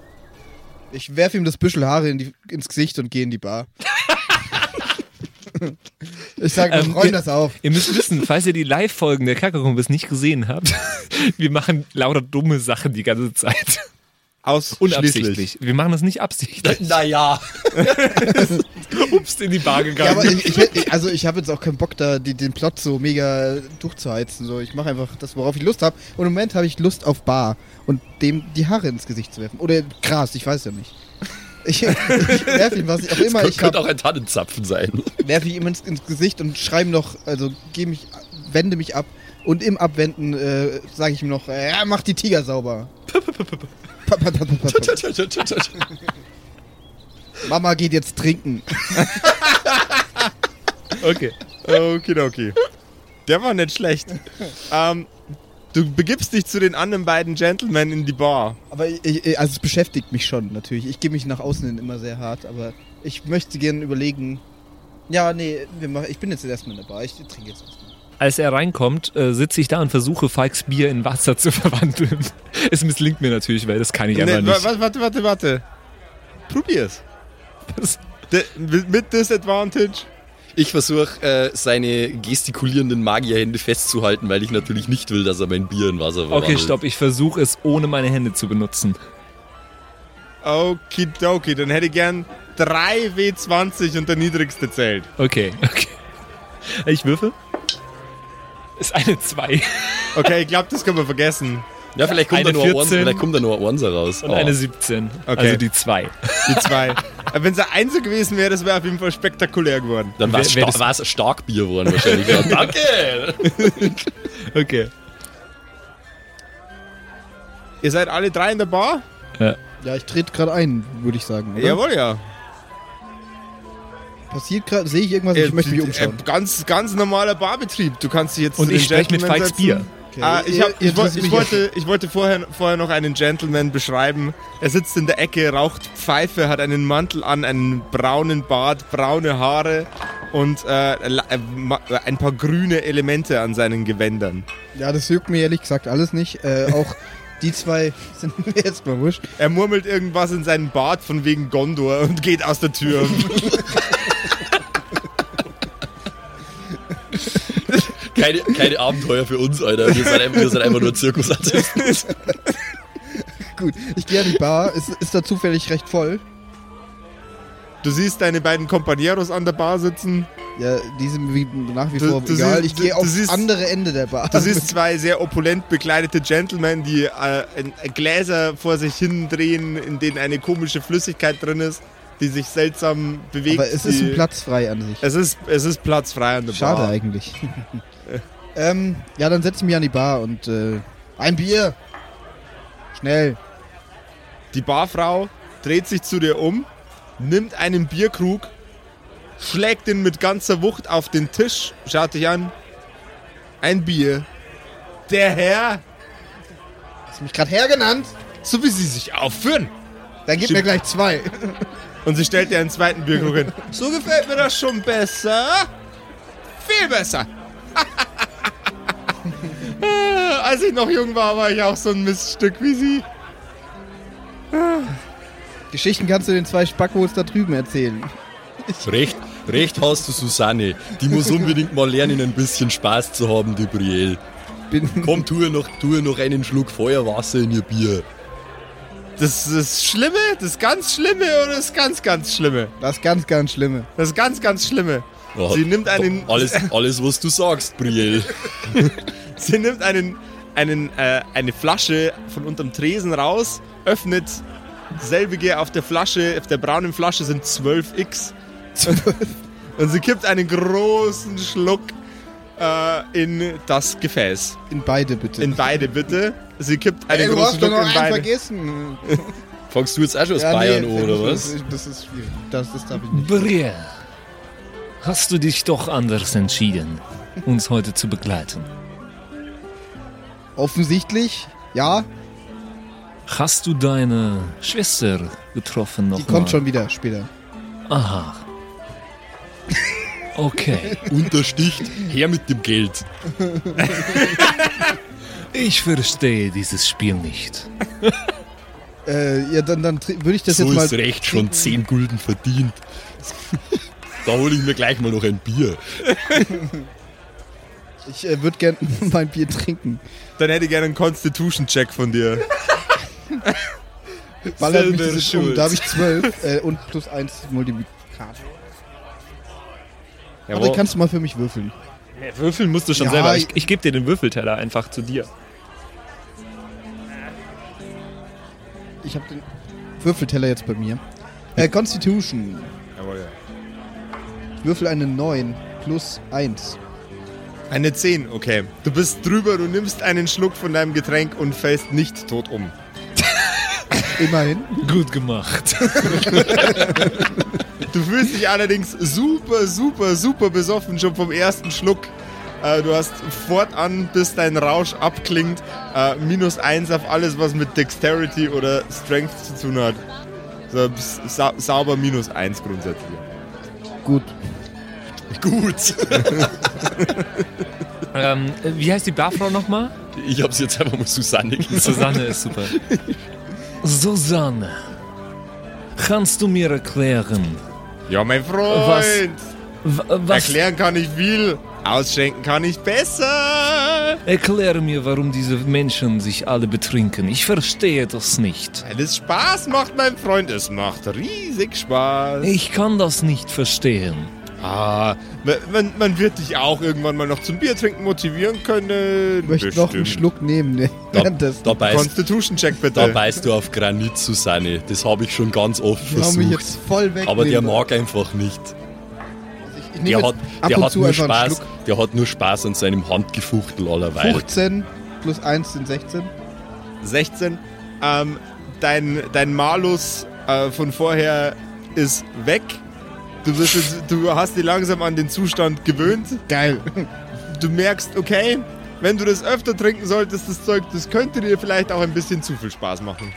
Speaker 4: Ich werfe ihm das Büschel Haare in die, ins Gesicht und gehe in die Bar. *laughs* ich sage,
Speaker 2: Ähm,
Speaker 4: räum
Speaker 2: ihr-
Speaker 4: das auf.
Speaker 2: Ihr müsst wissen, falls ihr die Live-Folgen der Kakakumbis nicht gesehen habt, *laughs* wir machen lauter dumme Sachen die ganze Zeit.
Speaker 1: Ausschließlich.
Speaker 2: Unabsichtlich. Wir machen das nicht absichtlich. *laughs*
Speaker 3: Naja. *laughs*
Speaker 2: Ups, in die Bar gegangen.
Speaker 4: Ja, aber ich, ich, also ich habe jetzt auch keinen Bock, da die, den Plot so mega durchzuheizen. So, ich mache einfach das, worauf ich Lust habe. Und im Moment habe ich Lust auf Bar und dem die Haare ins Gesicht zu werfen. Oder Gras, ich weiß ja nicht. Ich, *laughs* ich werfe ihm was ich auch immer
Speaker 3: Das
Speaker 4: ich
Speaker 3: könnte
Speaker 4: habe,
Speaker 3: auch ein Tannenzapfen sein.
Speaker 4: werfe ich ihm ins, ins Gesicht und schreibe noch, also geh mich, wende mich ab. Und im Abwenden äh, sage ich ihm noch, äh, mach die Tiger sauber. *laughs* Mama geht jetzt trinken. *laughs*
Speaker 1: Okay. Okay, okay. Der war nicht schlecht. ähm, du begibst dich zu den anderen beiden Gentlemen in die Bar.
Speaker 4: Aber ich, ich, also es beschäftigt mich schon natürlich. Ich gebe mich nach außen hin immer sehr hart, aber ich möchte gerne überlegen. Ja, nee, wir machen, ich bin jetzt erstmal in der Bar. Ich trinke jetzt erstmal.
Speaker 2: Als er reinkommt, äh, sitze ich da und versuche Fikes Bier in Wasser zu *laughs* verwandeln. Es misslingt mir natürlich, weil das kann ich
Speaker 1: Nee,
Speaker 2: einfach
Speaker 1: wa-
Speaker 2: nicht.
Speaker 1: wa- warte, warte, warte. Probier's.
Speaker 2: Das-
Speaker 1: De, mit Disadvantage.
Speaker 3: Ich versuche, äh, seine gestikulierenden Magierhände festzuhalten, weil ich natürlich nicht will, dass er mein Bier in Wasser verwandelt.
Speaker 2: Okay, stopp, ich versuche es ohne meine Hände zu benutzen.
Speaker 1: Okidoki, dann hätte ich gern 3 W20 und der niedrigste zählt.
Speaker 2: Okay, okay. Ich würfel. Ist eine 2
Speaker 1: Okay, ich glaube, das können wir vergessen.
Speaker 3: Ja, vielleicht kommt, da
Speaker 2: Eine
Speaker 3: nur ein Onser,
Speaker 2: 14
Speaker 3: vielleicht kommt da nur ein Onser raus.
Speaker 2: und
Speaker 3: Oh.
Speaker 2: eine 17.
Speaker 1: Okay.
Speaker 2: Also die 2.
Speaker 1: Die zwei. Wenn es ein Einser gewesen wäre, das wäre auf jeden Fall spektakulär geworden.
Speaker 3: Dann war es
Speaker 2: wer
Speaker 3: sta Starkbier geworden wahrscheinlich. Ja, *laughs* danke!
Speaker 2: Okay.
Speaker 1: Ihr seid alle drei in der Bar?
Speaker 4: Ja, ich trete gerade ein, würde ich sagen. Oder?
Speaker 1: Jawohl, ja.
Speaker 4: Passiert gerade, sehe ich irgendwas? Ich möchte mich
Speaker 1: Äh,
Speaker 4: umschauen.
Speaker 1: äh, Ganz, ganz normaler Barbetrieb. Du kannst dich jetzt
Speaker 2: Und ich spreche mit
Speaker 1: setzen.
Speaker 2: Bier.
Speaker 4: Okay,
Speaker 1: Ah, ich, hab, ich, ich,
Speaker 4: mich
Speaker 1: wollte, ich wollte vorher, vorher noch einen Gentleman beschreiben. Er sitzt in der Ecke, raucht Pfeife, hat einen Mantel an, einen braunen Bart, braune Haare und äh, äh, ma- ein paar grüne Elemente an seinen Gewändern.
Speaker 4: ja. ja, das juckt mir ehrlich gesagt alles nicht. Äh, auch die zwei *laughs* sind mir jetzt mal wurscht.
Speaker 1: Er murmelt irgendwas in seinen Bart von wegen Gondor und geht aus der Tür. *laughs*
Speaker 3: Keine, keine Abenteuer für uns, Alter. Wir sind, einfach- wir sind einfach nur Zirkusartisten. *laughs*
Speaker 4: Gut, ich gehe an die Bar. Es ist da zufällig recht voll.
Speaker 1: Du siehst deine beiden Companeros an der Bar sitzen.
Speaker 4: Ja, die sind wie nach wie
Speaker 1: Du-
Speaker 4: vor
Speaker 1: du
Speaker 4: egal.
Speaker 1: siehst-
Speaker 4: ich gehe aufs
Speaker 1: siehst-
Speaker 4: andere Ende der Bar.
Speaker 1: Du siehst zwei sehr opulent bekleidete Gentlemen, die äh, Gläser vor sich hin drehen, in denen eine komische Flüssigkeit drin ist, die sich seltsam bewegt.
Speaker 4: Aber es ist ein Platz frei an sich.
Speaker 1: Es ist, es ist Platz frei an der
Speaker 4: Schade
Speaker 1: Bar.
Speaker 4: eigentlich. *laughs* ähm, ja, dann setze ich mich an die Bar und äh, ein Bier. Schnell.
Speaker 1: Die Barfrau dreht sich zu dir um, nimmt einen Bierkrug, schlägt ihn mit ganzer Wucht auf den Tisch, schaut dich an. Ein Bier. Der Herr,
Speaker 4: Hast du mich gerade hergenannt?
Speaker 1: so wie sie sich aufführen.
Speaker 4: Dann gib
Speaker 1: Stimmt.
Speaker 4: mir gleich zwei. *laughs*
Speaker 1: Und sie stellt dir einen zweiten Bierkrug hin. *laughs* So gefällt mir das schon besser. Viel besser. *laughs* Als ich noch jung war, war ich auch so ein Miststück wie sie.
Speaker 4: Geschichten kannst du den zwei Spackos da drüben erzählen.
Speaker 3: Recht, recht hast du, Susanne. Die muss unbedingt mal lernen, ein bisschen Spaß zu haben, die Brielle.
Speaker 4: Bin,
Speaker 3: Komm, tu ihr noch, noch einen Schluck Feuerwasser in ihr Bier.
Speaker 1: Das ist das Schlimme, das ganz Schlimme oder das ganz, ganz Schlimme?
Speaker 4: das ist ganz, ganz Schlimme.
Speaker 1: Das ganz, ganz Schlimme.
Speaker 3: Ja,
Speaker 1: Sie nimmt einen-
Speaker 3: Alles, alles was du sagst, Brielle. *laughs* *laughs*
Speaker 1: Sie nimmt einen, einen, äh, eine Flasche von unterm Tresen raus, öffnet selbige auf der Flasche, auf der braunen Flasche sind 12x. *laughs* Und sie kippt einen großen Schluck äh, in das Gefäß.
Speaker 4: In beide bitte.
Speaker 1: In beide bitte. Sie kippt einen
Speaker 4: Ey, du
Speaker 1: großen Schluck
Speaker 4: noch
Speaker 1: in
Speaker 4: einen
Speaker 1: beide.
Speaker 4: vergessen. *laughs*
Speaker 3: Fangst du jetzt auch schon aus
Speaker 4: Ja,
Speaker 3: Bayern
Speaker 4: nee,
Speaker 3: oder was?
Speaker 4: Das ist schwierig. Das, das darf ich nicht.
Speaker 2: Brielle, hast du dich doch anders entschieden, uns heute zu begleiten?
Speaker 4: Offensichtlich, ja,
Speaker 2: Hast du deine Schwester getroffen noch
Speaker 4: die kommt
Speaker 2: mal?
Speaker 4: schon wieder später.
Speaker 2: Aha. Okay, *laughs*
Speaker 3: Untersticht, her mit dem Geld. *laughs*
Speaker 2: ich verstehe dieses Spiel nicht. *laughs*
Speaker 4: Äh, ja, dann, dann würde ich das
Speaker 3: so
Speaker 4: jetzt mal.
Speaker 3: ist recht, schon 10 Gulden verdient. Da hole ich mir gleich mal noch ein Bier.
Speaker 4: Ich äh, würde gern mein Bier trinken.
Speaker 1: Dann hätte ich gerne einen Constitution-Check von dir. *laughs*
Speaker 4: ballert mich
Speaker 3: Selber
Speaker 4: das um. Da habe ich 12 äh, und plus 1 Multiplikator. Aber kannst du mal für mich würfeln?
Speaker 2: Nee, würfeln musst du schon
Speaker 4: Ja,
Speaker 2: selber. Ich,
Speaker 4: ich-
Speaker 2: ich gebe dir den Würfelteller einfach zu dir.
Speaker 4: Ich habe den Würfelteller jetzt bei mir. Äh, Constitution.
Speaker 1: Jawohl, ja.
Speaker 4: Ich würfel eine 9 plus 1.
Speaker 1: Eine 10, okay. Du bist drüber, du nimmst einen Schluck von deinem Getränk und fällst nicht tot um. *laughs*
Speaker 4: Immerhin.
Speaker 2: Gut gemacht.
Speaker 1: Du fühlst dich allerdings super, super, super besoffen schon vom ersten Schluck. Äh, du hast fortan, bis dein Rausch abklingt, äh, minus 1 auf alles, was mit Dexterity oder Strength zu tun hat. Sa sauber minus 1 grundsätzlich.
Speaker 4: Gut.
Speaker 3: Gut. *laughs*
Speaker 2: ähm, wie heißt die Barfrau nochmal?
Speaker 3: Ich hab's jetzt einfach mal Susanne gesagt.
Speaker 2: Susanne ist super. Susanne, kannst du mir erklären,
Speaker 1: Ja, mein Freund!
Speaker 2: w- was...
Speaker 1: Erklären kann ich viel, ausschenken kann ich besser.
Speaker 2: Erkläre mir, warum diese Menschen sich alle betrinken. Ich verstehe das nicht.
Speaker 1: Weil es Spaß macht, mein Freund. Es macht riesig Spaß.
Speaker 2: Ich kann das nicht verstehen.
Speaker 1: Ah, man, man wird dich auch irgendwann mal noch zum Bier trinken motivieren können.
Speaker 4: Ich möchte noch einen Schluck nehmen. Ne?
Speaker 3: Da, *laughs* da, beißt,
Speaker 1: Constitution-Check bitte.
Speaker 3: da beißt du auf Granit, Susanne. Das habe ich schon ganz oft
Speaker 4: Ich hau mich
Speaker 3: versucht.
Speaker 4: jetzt voll weg.
Speaker 3: Aber der mag einfach nicht.
Speaker 4: Ich, ich
Speaker 3: Der hat, der nur Spaß. Der hat nur Spaß an seinem Handgefuchtel allerweil.
Speaker 4: 15 plus 1 sind 16.
Speaker 1: 16. Ähm, dein, dein Malus äh, von vorher ist weg. Du, bist jetzt, du hast dich langsam an den Zustand gewöhnt.
Speaker 4: Geil.
Speaker 1: Du merkst, okay, wenn du das öfter trinken solltest, das Zeug, das könnte dir vielleicht auch ein bisschen zu viel Spaß machen.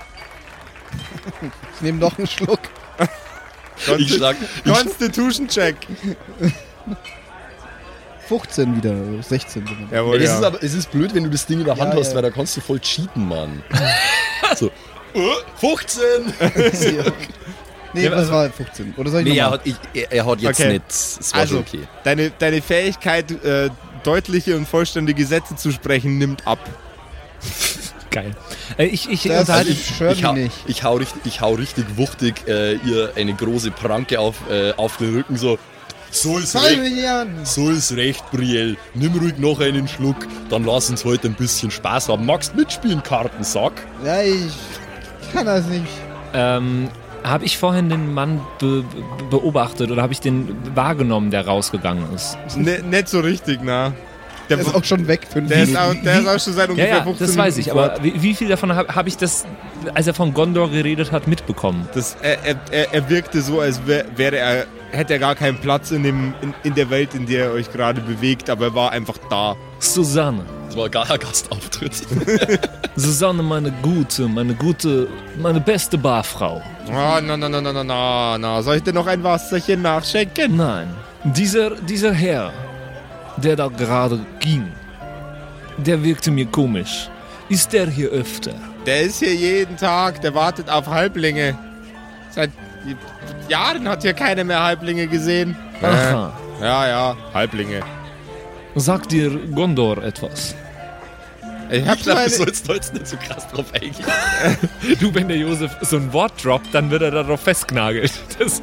Speaker 4: Ich nehme noch einen Schluck.
Speaker 3: Ich schlag, ich,
Speaker 1: Constitution-Check.
Speaker 4: 15 wieder. 16. sind wir.
Speaker 1: Jawohl,
Speaker 3: es,
Speaker 1: ja.
Speaker 3: ist aber, es ist blöd, wenn du das Ding in der Hand
Speaker 4: Ja,
Speaker 3: hast,
Speaker 4: ja.
Speaker 3: weil da kannst du voll cheaten, Mann. *laughs* so. äh, 15! *laughs*
Speaker 4: Nee,
Speaker 2: Ja,
Speaker 4: das
Speaker 2: also-
Speaker 4: war 15. Oder soll ich
Speaker 3: Nee, er ich, er, hat jetzt
Speaker 1: Okay.
Speaker 3: nicht. Es war
Speaker 1: Also,
Speaker 3: okay.
Speaker 1: deine, deine Fähigkeit, äh, deutliche und vollständige Sätze zu sprechen, nimmt ab. *laughs*
Speaker 2: Geil. Äh, ich ich
Speaker 4: Das
Speaker 2: unterhalte
Speaker 4: ist Shirley
Speaker 3: Ich hau,
Speaker 4: nicht.
Speaker 3: ich, hau richtig, ich hau richtig wuchtig äh, ihr eine große Pranke auf, äh, auf den Rücken, so. So ist recht. So ist recht, Brielle. Nimm ruhig noch einen Schluck, dann lass uns heute ein bisschen Spaß haben. Magst mitspielen, Kartensack?
Speaker 4: Ja, ich kann das nicht.
Speaker 2: Ähm, habe ich vorhin den Mann be be beobachtet oder habe ich den wahrgenommen, der rausgegangen ist?
Speaker 1: Ne, nicht so richtig, na. Der,
Speaker 4: ist auch schon weg. Fünf
Speaker 1: der, ist auch, der ist auch schon seit
Speaker 2: Ja,
Speaker 1: ungefähr
Speaker 2: ja,
Speaker 1: 15
Speaker 2: das weiß
Speaker 1: Minuten
Speaker 2: ich. Aber wie, wie viel davon habe hab ich das, als er von Gondor geredet hat, mitbekommen?
Speaker 1: Das, er, er, er, er wirkte so, als wär, wäre er, hätte er gar keinen Platz in, dem, in, in der Welt, in der ihr euch gerade bewegt, aber er war einfach da.
Speaker 2: Susanne.
Speaker 3: Das war gar Gastauftritt. *laughs*
Speaker 2: Susanne, meine gute, meine gute, meine beste Barfrau.
Speaker 1: Oh, na, na, na, na, na, na, na. Soll ich dir noch ein Wasserchen nachschenken?
Speaker 2: Nein, dieser, dieser Herr, der da gerade ging, der wirkte mir komisch. Ist der hier öfter?
Speaker 1: Der ist hier jeden Tag, der wartet auf Halblinge. Seit Jahren hat hier keiner mehr Halblinge gesehen.
Speaker 2: Aha.
Speaker 1: Ja, ja, Halblinge.
Speaker 2: Sagt dir Gondor etwas?
Speaker 1: Ich hab
Speaker 3: Ich
Speaker 1: eine,
Speaker 3: du sollst nicht so krass drauf eingehen. *laughs*
Speaker 2: Du, wenn der Josef so ein Wort droppt, dann wird er darauf festgenagelt. Das,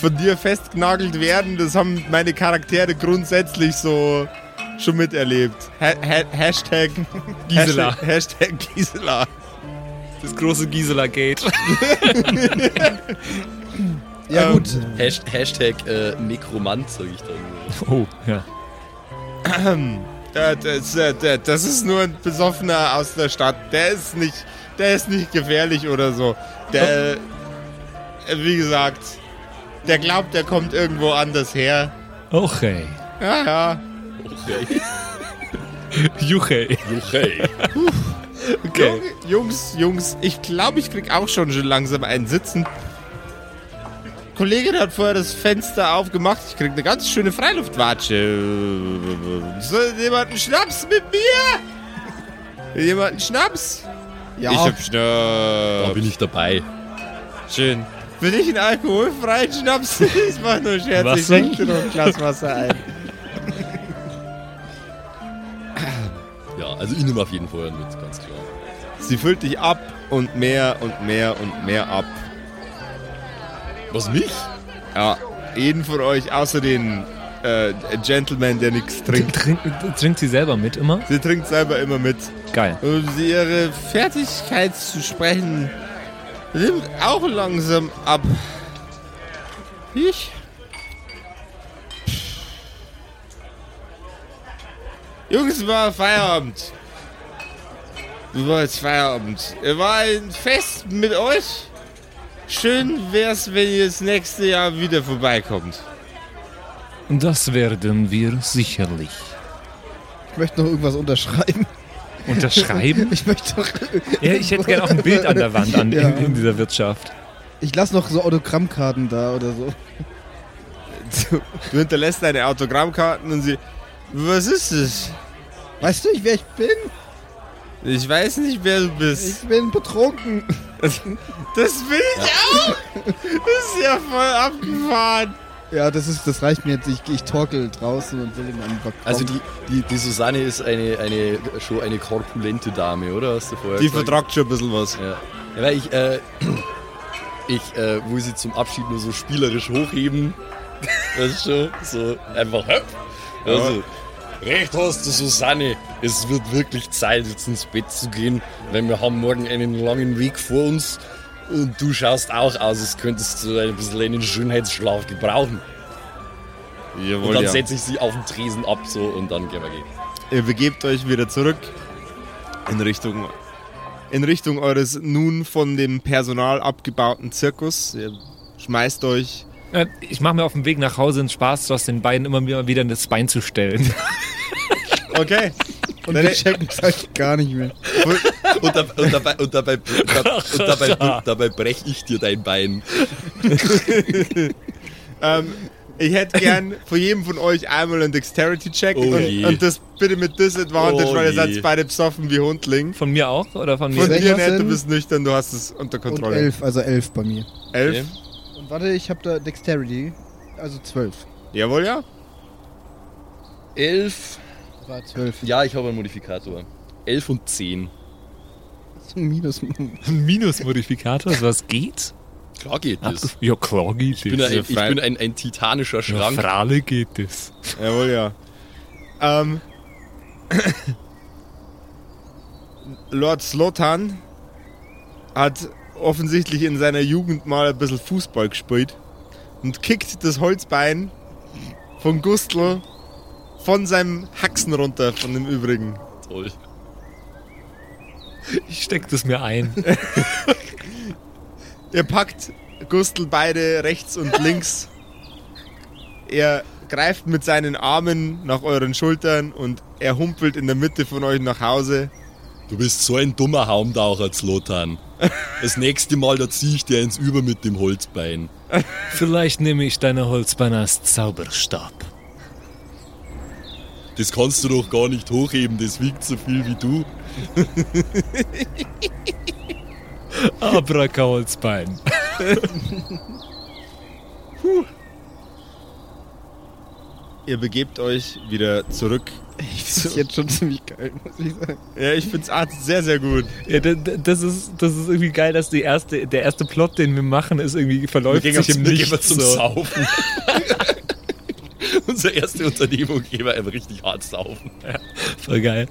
Speaker 1: von dir festgenagelt werden, das haben meine Charaktere grundsätzlich so schon miterlebt. Ha ha Hashtag
Speaker 2: Gisela.
Speaker 1: Hashtag, *laughs* Hashtag Gisela.
Speaker 2: das große Gisela-Gate. *laughs*
Speaker 4: Ja,
Speaker 1: Ähm,
Speaker 4: gut.
Speaker 3: Hasht- Hashtag äh, Nekromant, sag ich dann.
Speaker 2: Oh, ja.
Speaker 1: Das, äh, das ist nur ein Besoffener aus der Stadt. Der ist nicht, der ist nicht gefährlich oder so. Der, wie gesagt, der glaubt, der kommt irgendwo anders her.
Speaker 2: Okay.
Speaker 1: Ja, ja.
Speaker 3: Okay. *laughs*
Speaker 2: Juche.
Speaker 3: Okay.
Speaker 1: Okay. Jungs, Jungs, ich glaube, ich krieg auch schon, schon langsam einen Sitzen. Kollegin hat vorher das Fenster aufgemacht. Ich krieg eine ganz schöne Freiluftwatsche. Soll jemand einen Schnaps mit mir? Jemand einen Schnaps?
Speaker 4: Ja,
Speaker 1: Ich hab
Speaker 3: Da
Speaker 1: Schnaps.
Speaker 3: bin ich dabei.
Speaker 1: Schön. Für dich einen alkoholfreien Schnaps? *laughs* Ich mach nur Scherz. Ich
Speaker 2: Wasser?
Speaker 1: schenk dir noch ein Glas Wasser ein.
Speaker 3: Ja, also ich nehme auf jeden Fall mit, ganz klar.
Speaker 1: Sie füllt dich ab und mehr und mehr und mehr ab.
Speaker 3: Was, mich?
Speaker 1: Ja, jeden von euch, außer den äh, Gentleman, der nichts trinkt.
Speaker 2: Trinkt, trinkt sie selber mit immer?
Speaker 1: Sie trinkt selber immer mit.
Speaker 2: Geil.
Speaker 1: Und sie ihre Fertigkeit zu sprechen nimmt auch langsam ab. Ich? Jungs, war Feierabend. Du war jetzt Feierabend. War ein Fest mit euch. Schön wär's, wenn ihr das nächste Jahr wieder vorbeikommt.
Speaker 2: Das werden wir sicherlich.
Speaker 4: Ich möchte noch irgendwas unterschreiben.
Speaker 2: Unterschreiben? *laughs*
Speaker 4: Ich möchte doch.
Speaker 2: ja, ich hätte gerne auch ein Bild an der Wand an,
Speaker 4: Ja.
Speaker 2: in, in dieser Wirtschaft.
Speaker 4: Ich lasse noch so Autogrammkarten da oder so.
Speaker 1: Du, du hinterlässt deine Autogrammkarten und sie. Was ist das?
Speaker 4: Weißt du nicht, wer ich bin?
Speaker 1: Ich weiß nicht, wer du bist.
Speaker 4: Ich bin betrunken.
Speaker 1: Das bin ich auch! Das ist ja voll abgefahren.
Speaker 4: Ja, das ist, das reicht mir jetzt. Ich, ich torkel draußen und will in einen Balkon.
Speaker 3: Also die, die, die Susanne ist eine, eine, schon eine korpulente Dame, oder? Hast du vorher
Speaker 1: Die
Speaker 3: gesagt?
Speaker 1: vertragt schon ein bisschen was.
Speaker 3: Ja. ja weil ich, äh, ich äh, will sie zum Abschied nur so spielerisch hochheben. *laughs* Das ist schon so einfach. Höpp. Also, recht hast du, Susanne. Es wird wirklich Zeit, jetzt ins Bett zu gehen, weil wir haben morgen einen langen Weg vor uns. Und du schaust auch aus, als könntest du ein bisschen einen Schönheitsschlaf gebrauchen. Und
Speaker 1: Jawohl,
Speaker 3: dann
Speaker 1: ja.
Speaker 3: setze ich sie auf den Tresen ab so und dann gehen wir gehen.
Speaker 1: Ihr begebt euch wieder zurück in Richtung, in Richtung eures nun von dem Personal abgebauten Zirkus. Ihr schmeißt euch.
Speaker 2: Äh, Ich mache mir auf dem Weg nach Hause einen Spaß draus, den beiden immer wieder das Bein zu stellen.
Speaker 1: Okay. *laughs*
Speaker 4: und wir checken es halt gar nicht mehr.
Speaker 3: Und, da, und dabei, und dabei, und da, und dabei, dabei brech ich dir dein Bein. *laughs*
Speaker 1: ähm, ich hätte gern von jedem von euch einmal einen Dexterity-Check
Speaker 3: Oh
Speaker 1: und, und das bitte mit Disadvantage,
Speaker 3: Oh
Speaker 1: weil ihr seid beide besoffen wie Hundling.
Speaker 2: Von mir auch? Oder von mir?
Speaker 1: Von dir nicht, du bist nüchtern, du hast es unter
Speaker 4: Und
Speaker 1: Kontrolle.
Speaker 4: elf, also elf bei mir.
Speaker 1: Elf?
Speaker 3: Okay.
Speaker 4: Und warte, ich habe da Dexterity. Also zwölf.
Speaker 1: Jawohl, ja.
Speaker 3: Elf.
Speaker 4: War zwölf.
Speaker 3: Ja, ich habe einen Modifikator. Elf und zehn.
Speaker 4: Minus.
Speaker 2: Ein *laughs* Minusmodifikator, was geht?
Speaker 3: Klar geht das.
Speaker 2: Abgef- Ja, klar geht
Speaker 3: Ich bin,
Speaker 2: das.
Speaker 3: ein,
Speaker 1: ja
Speaker 3: ich bin ein, ein titanischer
Speaker 2: Ja,
Speaker 3: Schrank.
Speaker 2: Frale geht das.
Speaker 1: Jawohl, ja. Ähm, *coughs* Lord Slotan hat offensichtlich in seiner Jugend mal ein bisschen Fußball gespielt und kickt das Holzbein von Gustl von seinem Haxen runter, von dem übrigen.
Speaker 3: Toll.
Speaker 2: Ich steck das mir ein. *laughs*
Speaker 1: Ihr packt Gustl beide rechts und links. Er greift mit seinen Armen nach euren Schultern und er humpelt in der Mitte von euch nach Hause.
Speaker 3: Du bist so ein dummer Haumtaucher, Zlotan. Das nächste Mal, da zieh ich dir ins Über mit dem Holzbein.
Speaker 2: Vielleicht nehme ich deine Holzbeine als Zauberstab.
Speaker 3: Das kannst du doch gar nicht hochheben, das wiegt so viel wie du. *laughs*
Speaker 2: Abraka-Holzbein. *laughs*
Speaker 1: Ihr begebt euch wieder zurück.
Speaker 4: Das ist jetzt schon ziemlich geil, muss ich sagen.
Speaker 1: Ja, ich find's Art sehr, sehr gut.
Speaker 2: Ja, das, ist, das ist irgendwie geil, dass die erste, der erste Plot, den wir machen, ist irgendwie verläuft
Speaker 3: Wir
Speaker 2: sich im
Speaker 3: wir
Speaker 2: Nichts.
Speaker 3: zum
Speaker 2: so.
Speaker 3: Saufen. *laughs* Unsere erste Unternehmung gehen wir richtig hart saufen.
Speaker 2: Voll geil.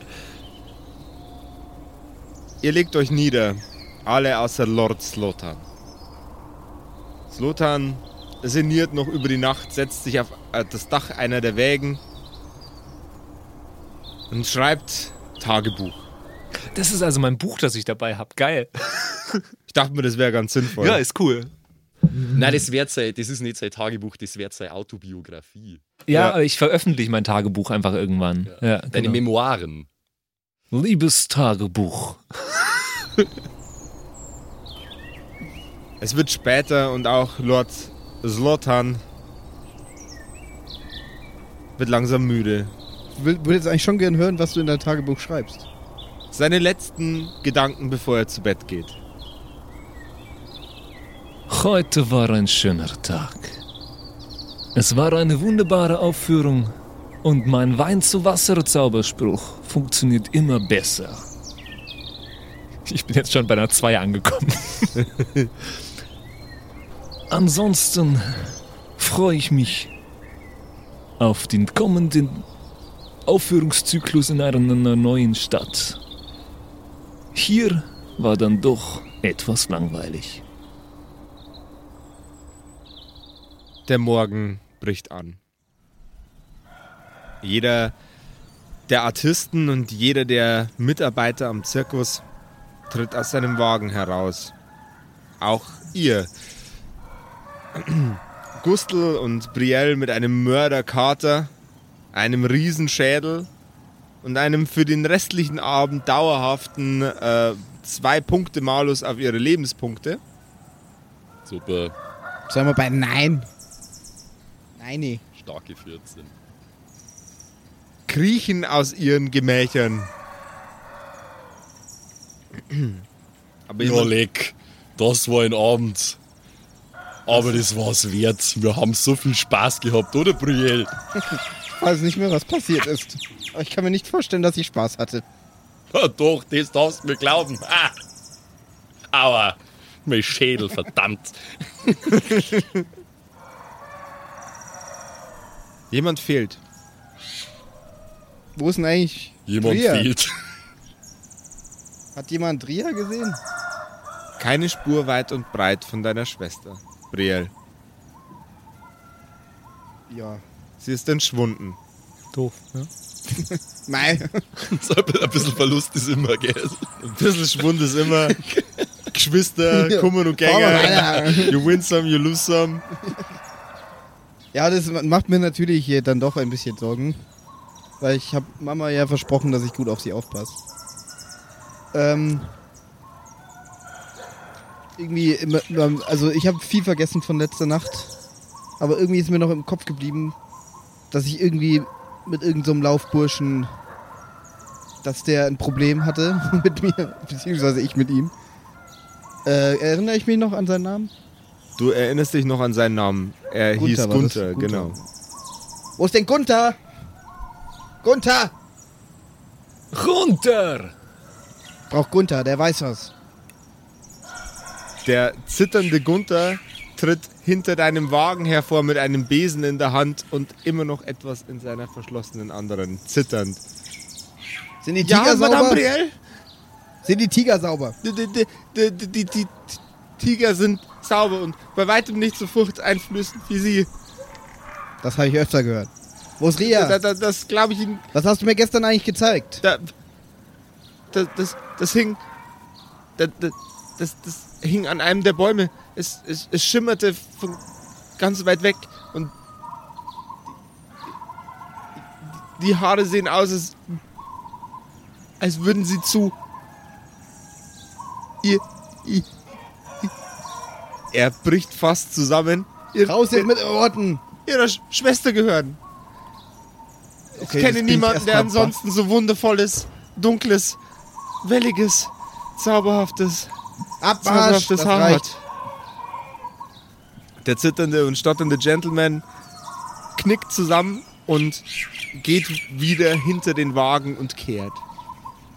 Speaker 1: Ihr legt euch nieder. Alle außer Lord Slotan. Slotan sinniert noch über die Nacht, setzt sich auf äh, das Dach einer der Wägen und schreibt Tagebuch.
Speaker 2: Das ist also mein Buch, das ich dabei habe. Geil. *laughs*
Speaker 1: Ich dachte mir, das wäre ganz sinnvoll.
Speaker 2: Ja, ist cool.
Speaker 3: Nein, das, wird sein, das ist nicht sein Tagebuch, das wird seine Autobiografie.
Speaker 2: Ja,
Speaker 1: Ja.
Speaker 2: ich veröffentliche mein Tagebuch einfach irgendwann. Ja,
Speaker 3: Deine
Speaker 2: genau.
Speaker 3: Memoiren.
Speaker 2: Liebes Tagebuch.
Speaker 1: Es wird später und auch Lord Slotan wird langsam müde.
Speaker 4: Ich würde jetzt eigentlich schon gern hören, was du in deinem Tagebuch schreibst.
Speaker 1: Seine letzten Gedanken, bevor er zu Bett geht.
Speaker 2: Heute war ein schöner Tag. Es war eine wunderbare Aufführung und mein Wein zu Wasser Zauberspruch funktioniert immer besser. Ich bin jetzt schon bei einer 2 angekommen. *laughs* Ansonsten freue ich mich auf den kommenden Aufführungszyklus in einer neuen Stadt. Hier war dann doch etwas langweilig.
Speaker 1: Der Morgen bricht an. Jeder der Artisten und jeder der Mitarbeiter am Zirkus tritt aus seinem Wagen heraus. Auch ihr. *clears throat* Gustl und Brielle mit einem Mörderkater, einem Riesenschädel und einem für den restlichen Abend dauerhaften äh, zwei Punkte Malus auf ihre Lebenspunkte.
Speaker 3: Super.
Speaker 4: Sagen wir bei Nein. Nein, nee.
Speaker 3: Starke 14.
Speaker 1: kriechen aus ihren Gemächern. Aber
Speaker 3: Ja, leck. Das war ein Abend. Aber das war's wert. Wir haben so viel Spaß gehabt, oder, Brielle?
Speaker 4: Ich weiß nicht mehr, was passiert ist. Aber ich kann mir nicht vorstellen, dass ich Spaß hatte.
Speaker 3: Ja, doch, das darfst du mir glauben. Ah. Aua. Mein Schädel, verdammt. *laughs*
Speaker 1: jemand fehlt.
Speaker 4: Wo ist denn eigentlich
Speaker 3: Jemand
Speaker 4: Ria?
Speaker 3: fehlt. *laughs*
Speaker 4: Hat jemand Ria gesehen?
Speaker 1: Keine Spur weit und breit von deiner Schwester, Brielle.
Speaker 4: Ja.
Speaker 1: Sie ist entschwunden.
Speaker 2: Doof, ne? *laughs*
Speaker 4: Nein. *laughs*
Speaker 3: So ein bisschen Verlust ist immer, gell?
Speaker 1: Ein bisschen Schwund ist immer. Geschwister, kommen und
Speaker 4: weiter.
Speaker 1: You win some, you lose some.
Speaker 4: Ja, das macht mir natürlich hier dann doch ein bisschen Sorgen. Weil ich habe Mama ja versprochen, dass ich gut auf sie aufpasse. Ähm. Irgendwie, immer, immer- also ich habe viel vergessen von letzter Nacht. Aber irgendwie ist mir noch im Kopf geblieben, dass ich irgendwie mit irgendeinem so einem Laufburschen, dass der ein Problem hatte *laughs* mit mir, beziehungsweise ich mit ihm. Äh, erinnere ich mich noch an seinen Namen?
Speaker 1: Du erinnerst dich noch an seinen Namen. Er
Speaker 4: Gunther
Speaker 1: hieß. Gunther,
Speaker 4: Gunther.
Speaker 1: genau.
Speaker 4: Wo ist denn Gunther? Gunther!
Speaker 2: Runter!
Speaker 4: Braucht Gunther, der weiß was.
Speaker 1: Der zitternde Gunther tritt hinter deinem Wagen hervor mit einem Besen in der Hand und immer noch etwas in seiner verschlossenen anderen, zitternd.
Speaker 4: Sind die Tiger
Speaker 1: Ja, Madame
Speaker 4: sauber?
Speaker 1: Brielle?
Speaker 4: Sind die Tiger sauber?
Speaker 1: Die, die, die, die, die, die, die Tiger sind sauber und bei weitem nicht so furchteinflößend wie sie.
Speaker 4: Das habe ich öfter gehört. Wo ist Ria?
Speaker 1: Da, da, das glaube ich Ihnen.
Speaker 4: Was hast du mir gestern eigentlich gezeigt?
Speaker 1: Da, das, das, das hing. Da, da, das, das hing an einem der Bäume. Es, es, es schimmerte von ganz weit weg und die, Haare sehen aus, als, als würden sie zu ihr, ihr, er bricht fast zusammen. Ihr,
Speaker 4: Raus jetzt mit Worten!
Speaker 1: ihrer Sch Schwester gehören.
Speaker 4: Okay,
Speaker 1: ich kenne
Speaker 4: bin ich
Speaker 1: niemanden, der ansonsten so wundervolles, dunkles, welliges, zauberhaftes,
Speaker 4: Abmarsch!
Speaker 1: zauberhaftes Haar hat. Der zitternde und stotternde Gentleman knickt zusammen und geht wieder hinter den Wagen und kehrt.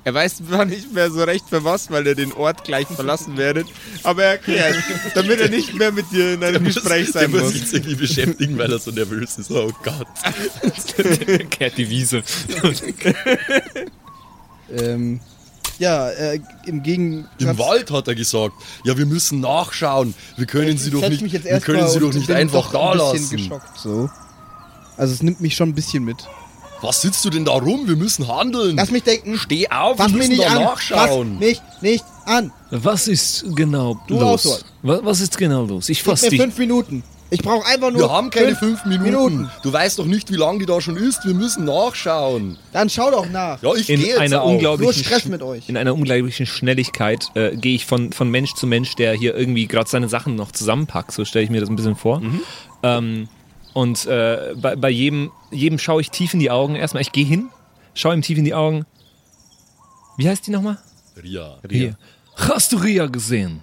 Speaker 1: Er weiß zwar nicht mehr so recht für was, weil er den Ort gleich *laughs* verlassen werdet, aber er kehrt, damit er nicht mehr mit dir in einem Gespräch
Speaker 3: der
Speaker 1: sein
Speaker 3: muss
Speaker 1: muss.
Speaker 3: sich irgendwie beschäftigen, weil er so nervös ist. Oh Gott.
Speaker 2: Kehrt die Wiese.
Speaker 4: Ähm, ja, äh, im Gegensatz...
Speaker 3: Im Wald hat er gesagt. Ja, wir müssen nachschauen. Wir können sie doch nicht, wir können sie doch nicht
Speaker 4: bin
Speaker 3: einfach
Speaker 4: doch
Speaker 3: da
Speaker 4: ein bisschen
Speaker 3: lassen.
Speaker 4: geschockt, so. Also es nimmt mich schon ein bisschen mit.
Speaker 3: Was sitzt du denn da rum? Wir müssen handeln.
Speaker 4: Lass mich denken.
Speaker 3: Steh auf,
Speaker 4: Fass
Speaker 3: wir
Speaker 4: mich
Speaker 3: müssen
Speaker 4: nicht
Speaker 3: da
Speaker 4: an.
Speaker 3: nachschauen.
Speaker 4: Fass mich nicht an.
Speaker 2: Was ist genau
Speaker 4: Du
Speaker 2: los?
Speaker 4: auch.
Speaker 2: Was, was ist genau los? Ich
Speaker 4: Gib
Speaker 2: fass
Speaker 4: mir
Speaker 2: dich.
Speaker 4: fünf Minuten. Ich brauche einfach nur
Speaker 3: Wir haben keine fünf Minuten.
Speaker 4: Minuten.
Speaker 3: Du weißt doch nicht, wie lange die da schon ist. Wir müssen nachschauen.
Speaker 4: Dann schau doch nach.
Speaker 3: Ja, ich
Speaker 2: In
Speaker 3: gehe jetzt
Speaker 2: einer
Speaker 3: auch.
Speaker 2: unglaublichen
Speaker 4: Nur Stress
Speaker 2: Sch-
Speaker 4: mit euch.
Speaker 2: In einer unglaublichen Schnelligkeit äh, gehe ich von, von Mensch zu Mensch, der hier irgendwie gerade seine Sachen noch zusammenpackt. So stelle ich mir das ein bisschen vor. Ähm, und äh, bei, bei jedem, jedem schaue ich tief in die Augen. Erstmal, ich gehe hin, schaue ihm tief in die Augen. Wie heißt die nochmal?
Speaker 3: Ria.
Speaker 2: Ria. Hast du Ria gesehen?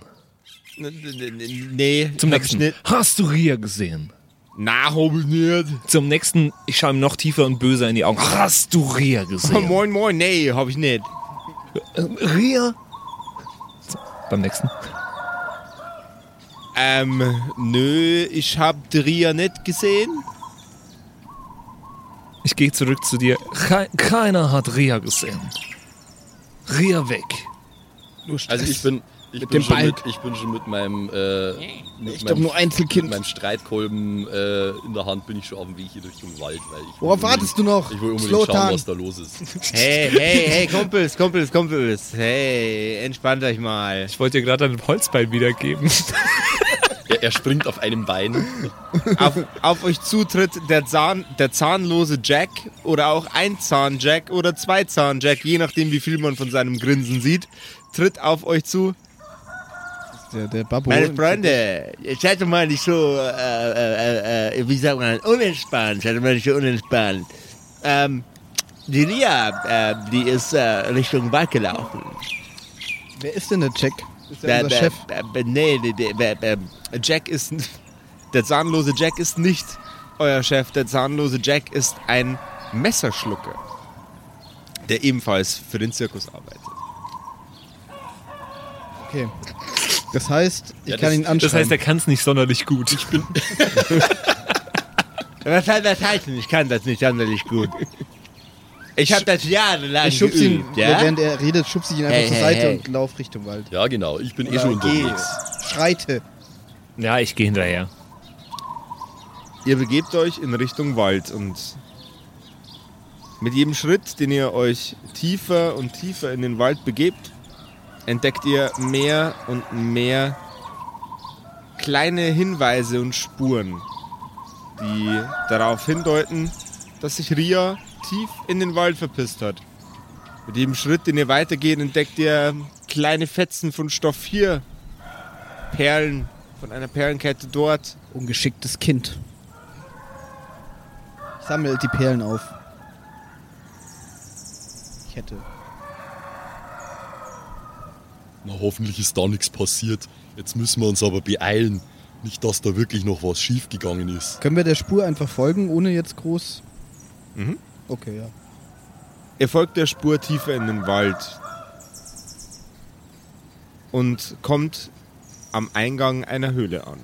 Speaker 1: Nee,
Speaker 2: Zum
Speaker 1: hab
Speaker 2: nächsten.
Speaker 1: ich nicht.
Speaker 2: Hast du Ria gesehen?
Speaker 1: Na, hab ich nicht.
Speaker 2: Zum nächsten, ich schaue ihm noch tiefer und böser in die Augen. Hast du Ria gesehen? *laughs*
Speaker 1: Moin, moin, nee, hab ich nicht.
Speaker 2: Ria? beim nächsten?
Speaker 1: Ähm, nö, ich hab die Ria nicht gesehen.
Speaker 2: Ich gehe zurück zu dir. Kei- keiner hat Ria gesehen. Ria weg.
Speaker 3: Also ich bin, ich
Speaker 4: Mit
Speaker 3: bin, schon mit, ich bin schon mit meinem, äh, mit
Speaker 4: Ich doch nur
Speaker 3: mit
Speaker 4: Einzelkind.
Speaker 3: meinem Streitkolben äh, in der Hand bin ich schon auf dem Weg hier Richtung Wald, weil ich
Speaker 4: Worauf wartest du noch?
Speaker 3: Ich will unbedingt
Speaker 4: Slow
Speaker 3: schauen, was da los ist. *laughs*
Speaker 1: Hey, hey, hey, Kumpels, Kumpels, Kumpels. Hey, entspannt euch mal.
Speaker 2: Ich wollte dir gerade ein Holzbein wiedergeben. *laughs*
Speaker 3: Er, springt auf einem Bein.
Speaker 1: Auf, auf euch zutritt der, Zahn, der zahnlose Jack oder auch ein Zahn-Jack oder zwei Zahn-Jack, je nachdem wie viel man von seinem Grinsen sieht, tritt auf euch zu.
Speaker 4: Der, der Babbo.
Speaker 1: Meine Freunde, seid doch mal nicht so, äh, äh, äh, wie sagt man, unentspannt, seid doch mal nicht so unentspannt. Ähm, die Ria, äh, die ist äh, Richtung Wald gelaufen.
Speaker 4: Wer ist denn der Jack? Ist der
Speaker 1: Äh,
Speaker 4: unser Chef?
Speaker 1: nee, Jack ist, *laughs* der zahnlose Jack ist nicht euer Chef. Der zahnlose Jack ist ein Messerschlucker, der ebenfalls für den Zirkus arbeitet.
Speaker 4: Okay. Das heißt, ich
Speaker 3: Ja,
Speaker 4: kann
Speaker 3: das-
Speaker 4: ihn anschreiben.
Speaker 2: Das heißt, er kann es nicht sonderlich gut. Ich bin *laughs*
Speaker 1: Was heißt das heißen? Ich kann das nicht sonderlich gut. Ich habe das jahrelang
Speaker 4: ich schubse ihn,
Speaker 1: geübt, ja?
Speaker 4: während er redet, schubse ich ihn einfach
Speaker 1: Hey,
Speaker 4: zur
Speaker 1: hey,
Speaker 4: Seite
Speaker 1: hey.
Speaker 4: und lauf Richtung Wald.
Speaker 3: Ja, genau. Ich bin eh
Speaker 4: Oder
Speaker 3: schon
Speaker 4: geh.
Speaker 3: unterwegs.
Speaker 4: Schreite.
Speaker 2: ja, ich gehe hinterher.
Speaker 1: Ihr begebt euch in Richtung Wald und mit jedem Schritt, den ihr euch tiefer und tiefer in den Wald begebt, entdeckt ihr mehr und mehr kleine Hinweise und Spuren, die darauf hindeuten, dass sich Ria tief in den Wald verpisst hat. Mit jedem Schritt, den ihr weitergeht, entdeckt ihr kleine Fetzen von Stoff hier, Perlen von einer Perlenkette dort,
Speaker 4: Ungeschicktes Kind. Ich sammle die Perlen auf. Kette.
Speaker 3: Na, hoffentlich ist da nichts passiert. Jetzt müssen wir uns aber beeilen. Nicht, dass da wirklich noch was schiefgegangen ist.
Speaker 4: Können wir der Spur einfach folgen, ohne jetzt groß.
Speaker 1: Mhm.
Speaker 4: Okay, ja.
Speaker 1: Ihr folgt der Spur tiefer in den Wald und kommt am Eingang einer Höhle an.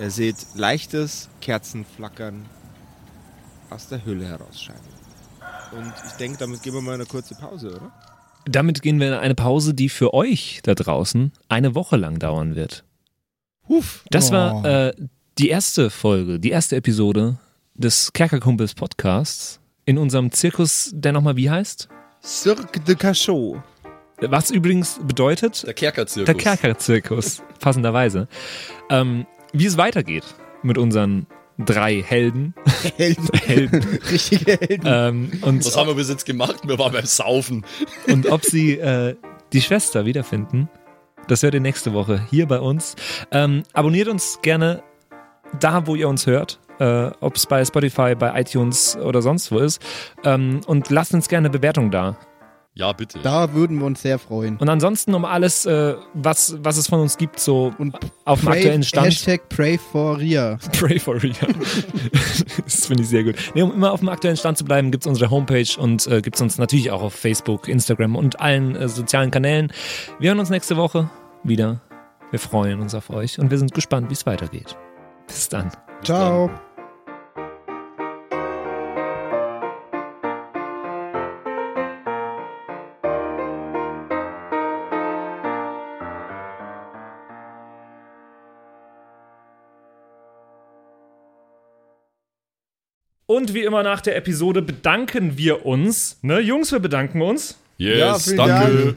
Speaker 1: Ihr seht leichtes Kerzenflackern aus der Höhle herausscheinen. Und ich denke, damit gehen wir mal eine kurze Pause, oder?
Speaker 2: Damit gehen wir in eine Pause, die für euch da draußen eine Woche lang dauern wird.
Speaker 1: Huf.
Speaker 2: Das
Speaker 4: Oh.
Speaker 2: war äh, die erste Folge, die erste Episode des Kerkerkumpels Podcasts in unserem Zirkus, der nochmal wie heißt?
Speaker 1: Cirque de Cachot.
Speaker 2: Was übrigens bedeutet,
Speaker 3: Der Kerkerzirkus.
Speaker 2: der Kerkerzirkus, passenderweise. Ähm, wie es weitergeht mit unseren drei Helden.
Speaker 4: Helden. *laughs*
Speaker 2: Helden. *laughs*
Speaker 4: Richtige Helden.
Speaker 2: ähm, und,
Speaker 3: Was haben wir bis jetzt gemacht? Wir waren beim Saufen.
Speaker 2: und ob sie äh, die Schwester wiederfinden, das hört ihr nächste Woche hier bei uns. Ähm, abonniert uns gerne da, wo ihr uns hört. Äh, ob es bei Spotify, bei iTunes oder sonst wo ist. Ähm, und lasst uns gerne eine Bewertung da.
Speaker 3: Ja, bitte.
Speaker 4: Da würden wir uns sehr freuen.
Speaker 2: Und ansonsten um alles, äh, was, was es von uns gibt, so
Speaker 4: Und
Speaker 2: auf dem aktuellen Stand.
Speaker 4: Hashtag Pray for Ria. *laughs*
Speaker 2: Pray for Ria. *laughs* das finde ich sehr gut. Nee, um immer auf dem aktuellen Stand zu bleiben, gibt es unsere Homepage und äh, gibt es uns natürlich auch auf Facebook, Instagram und allen äh, sozialen Kanälen. Wir hören uns nächste Woche wieder. Wir freuen uns auf euch und wir sind gespannt, wie es weitergeht. Bis dann.
Speaker 4: Ciao.
Speaker 2: Und wie immer nach der Episode bedanken wir uns. Ne, Jungs, wir bedanken uns
Speaker 3: Yes,
Speaker 4: Ja,
Speaker 3: danke.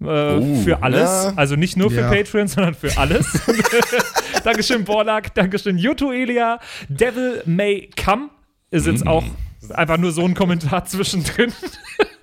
Speaker 2: Äh, für alles.
Speaker 4: ja.
Speaker 2: Also nicht nur für
Speaker 4: Ja.
Speaker 2: Patreon, sondern für alles. *laughs* Dankeschön, Borlak. Dankeschön, Yutu Elia. Devil May Come ist jetzt auch einfach nur so ein Kommentar *laughs* zwischendrin.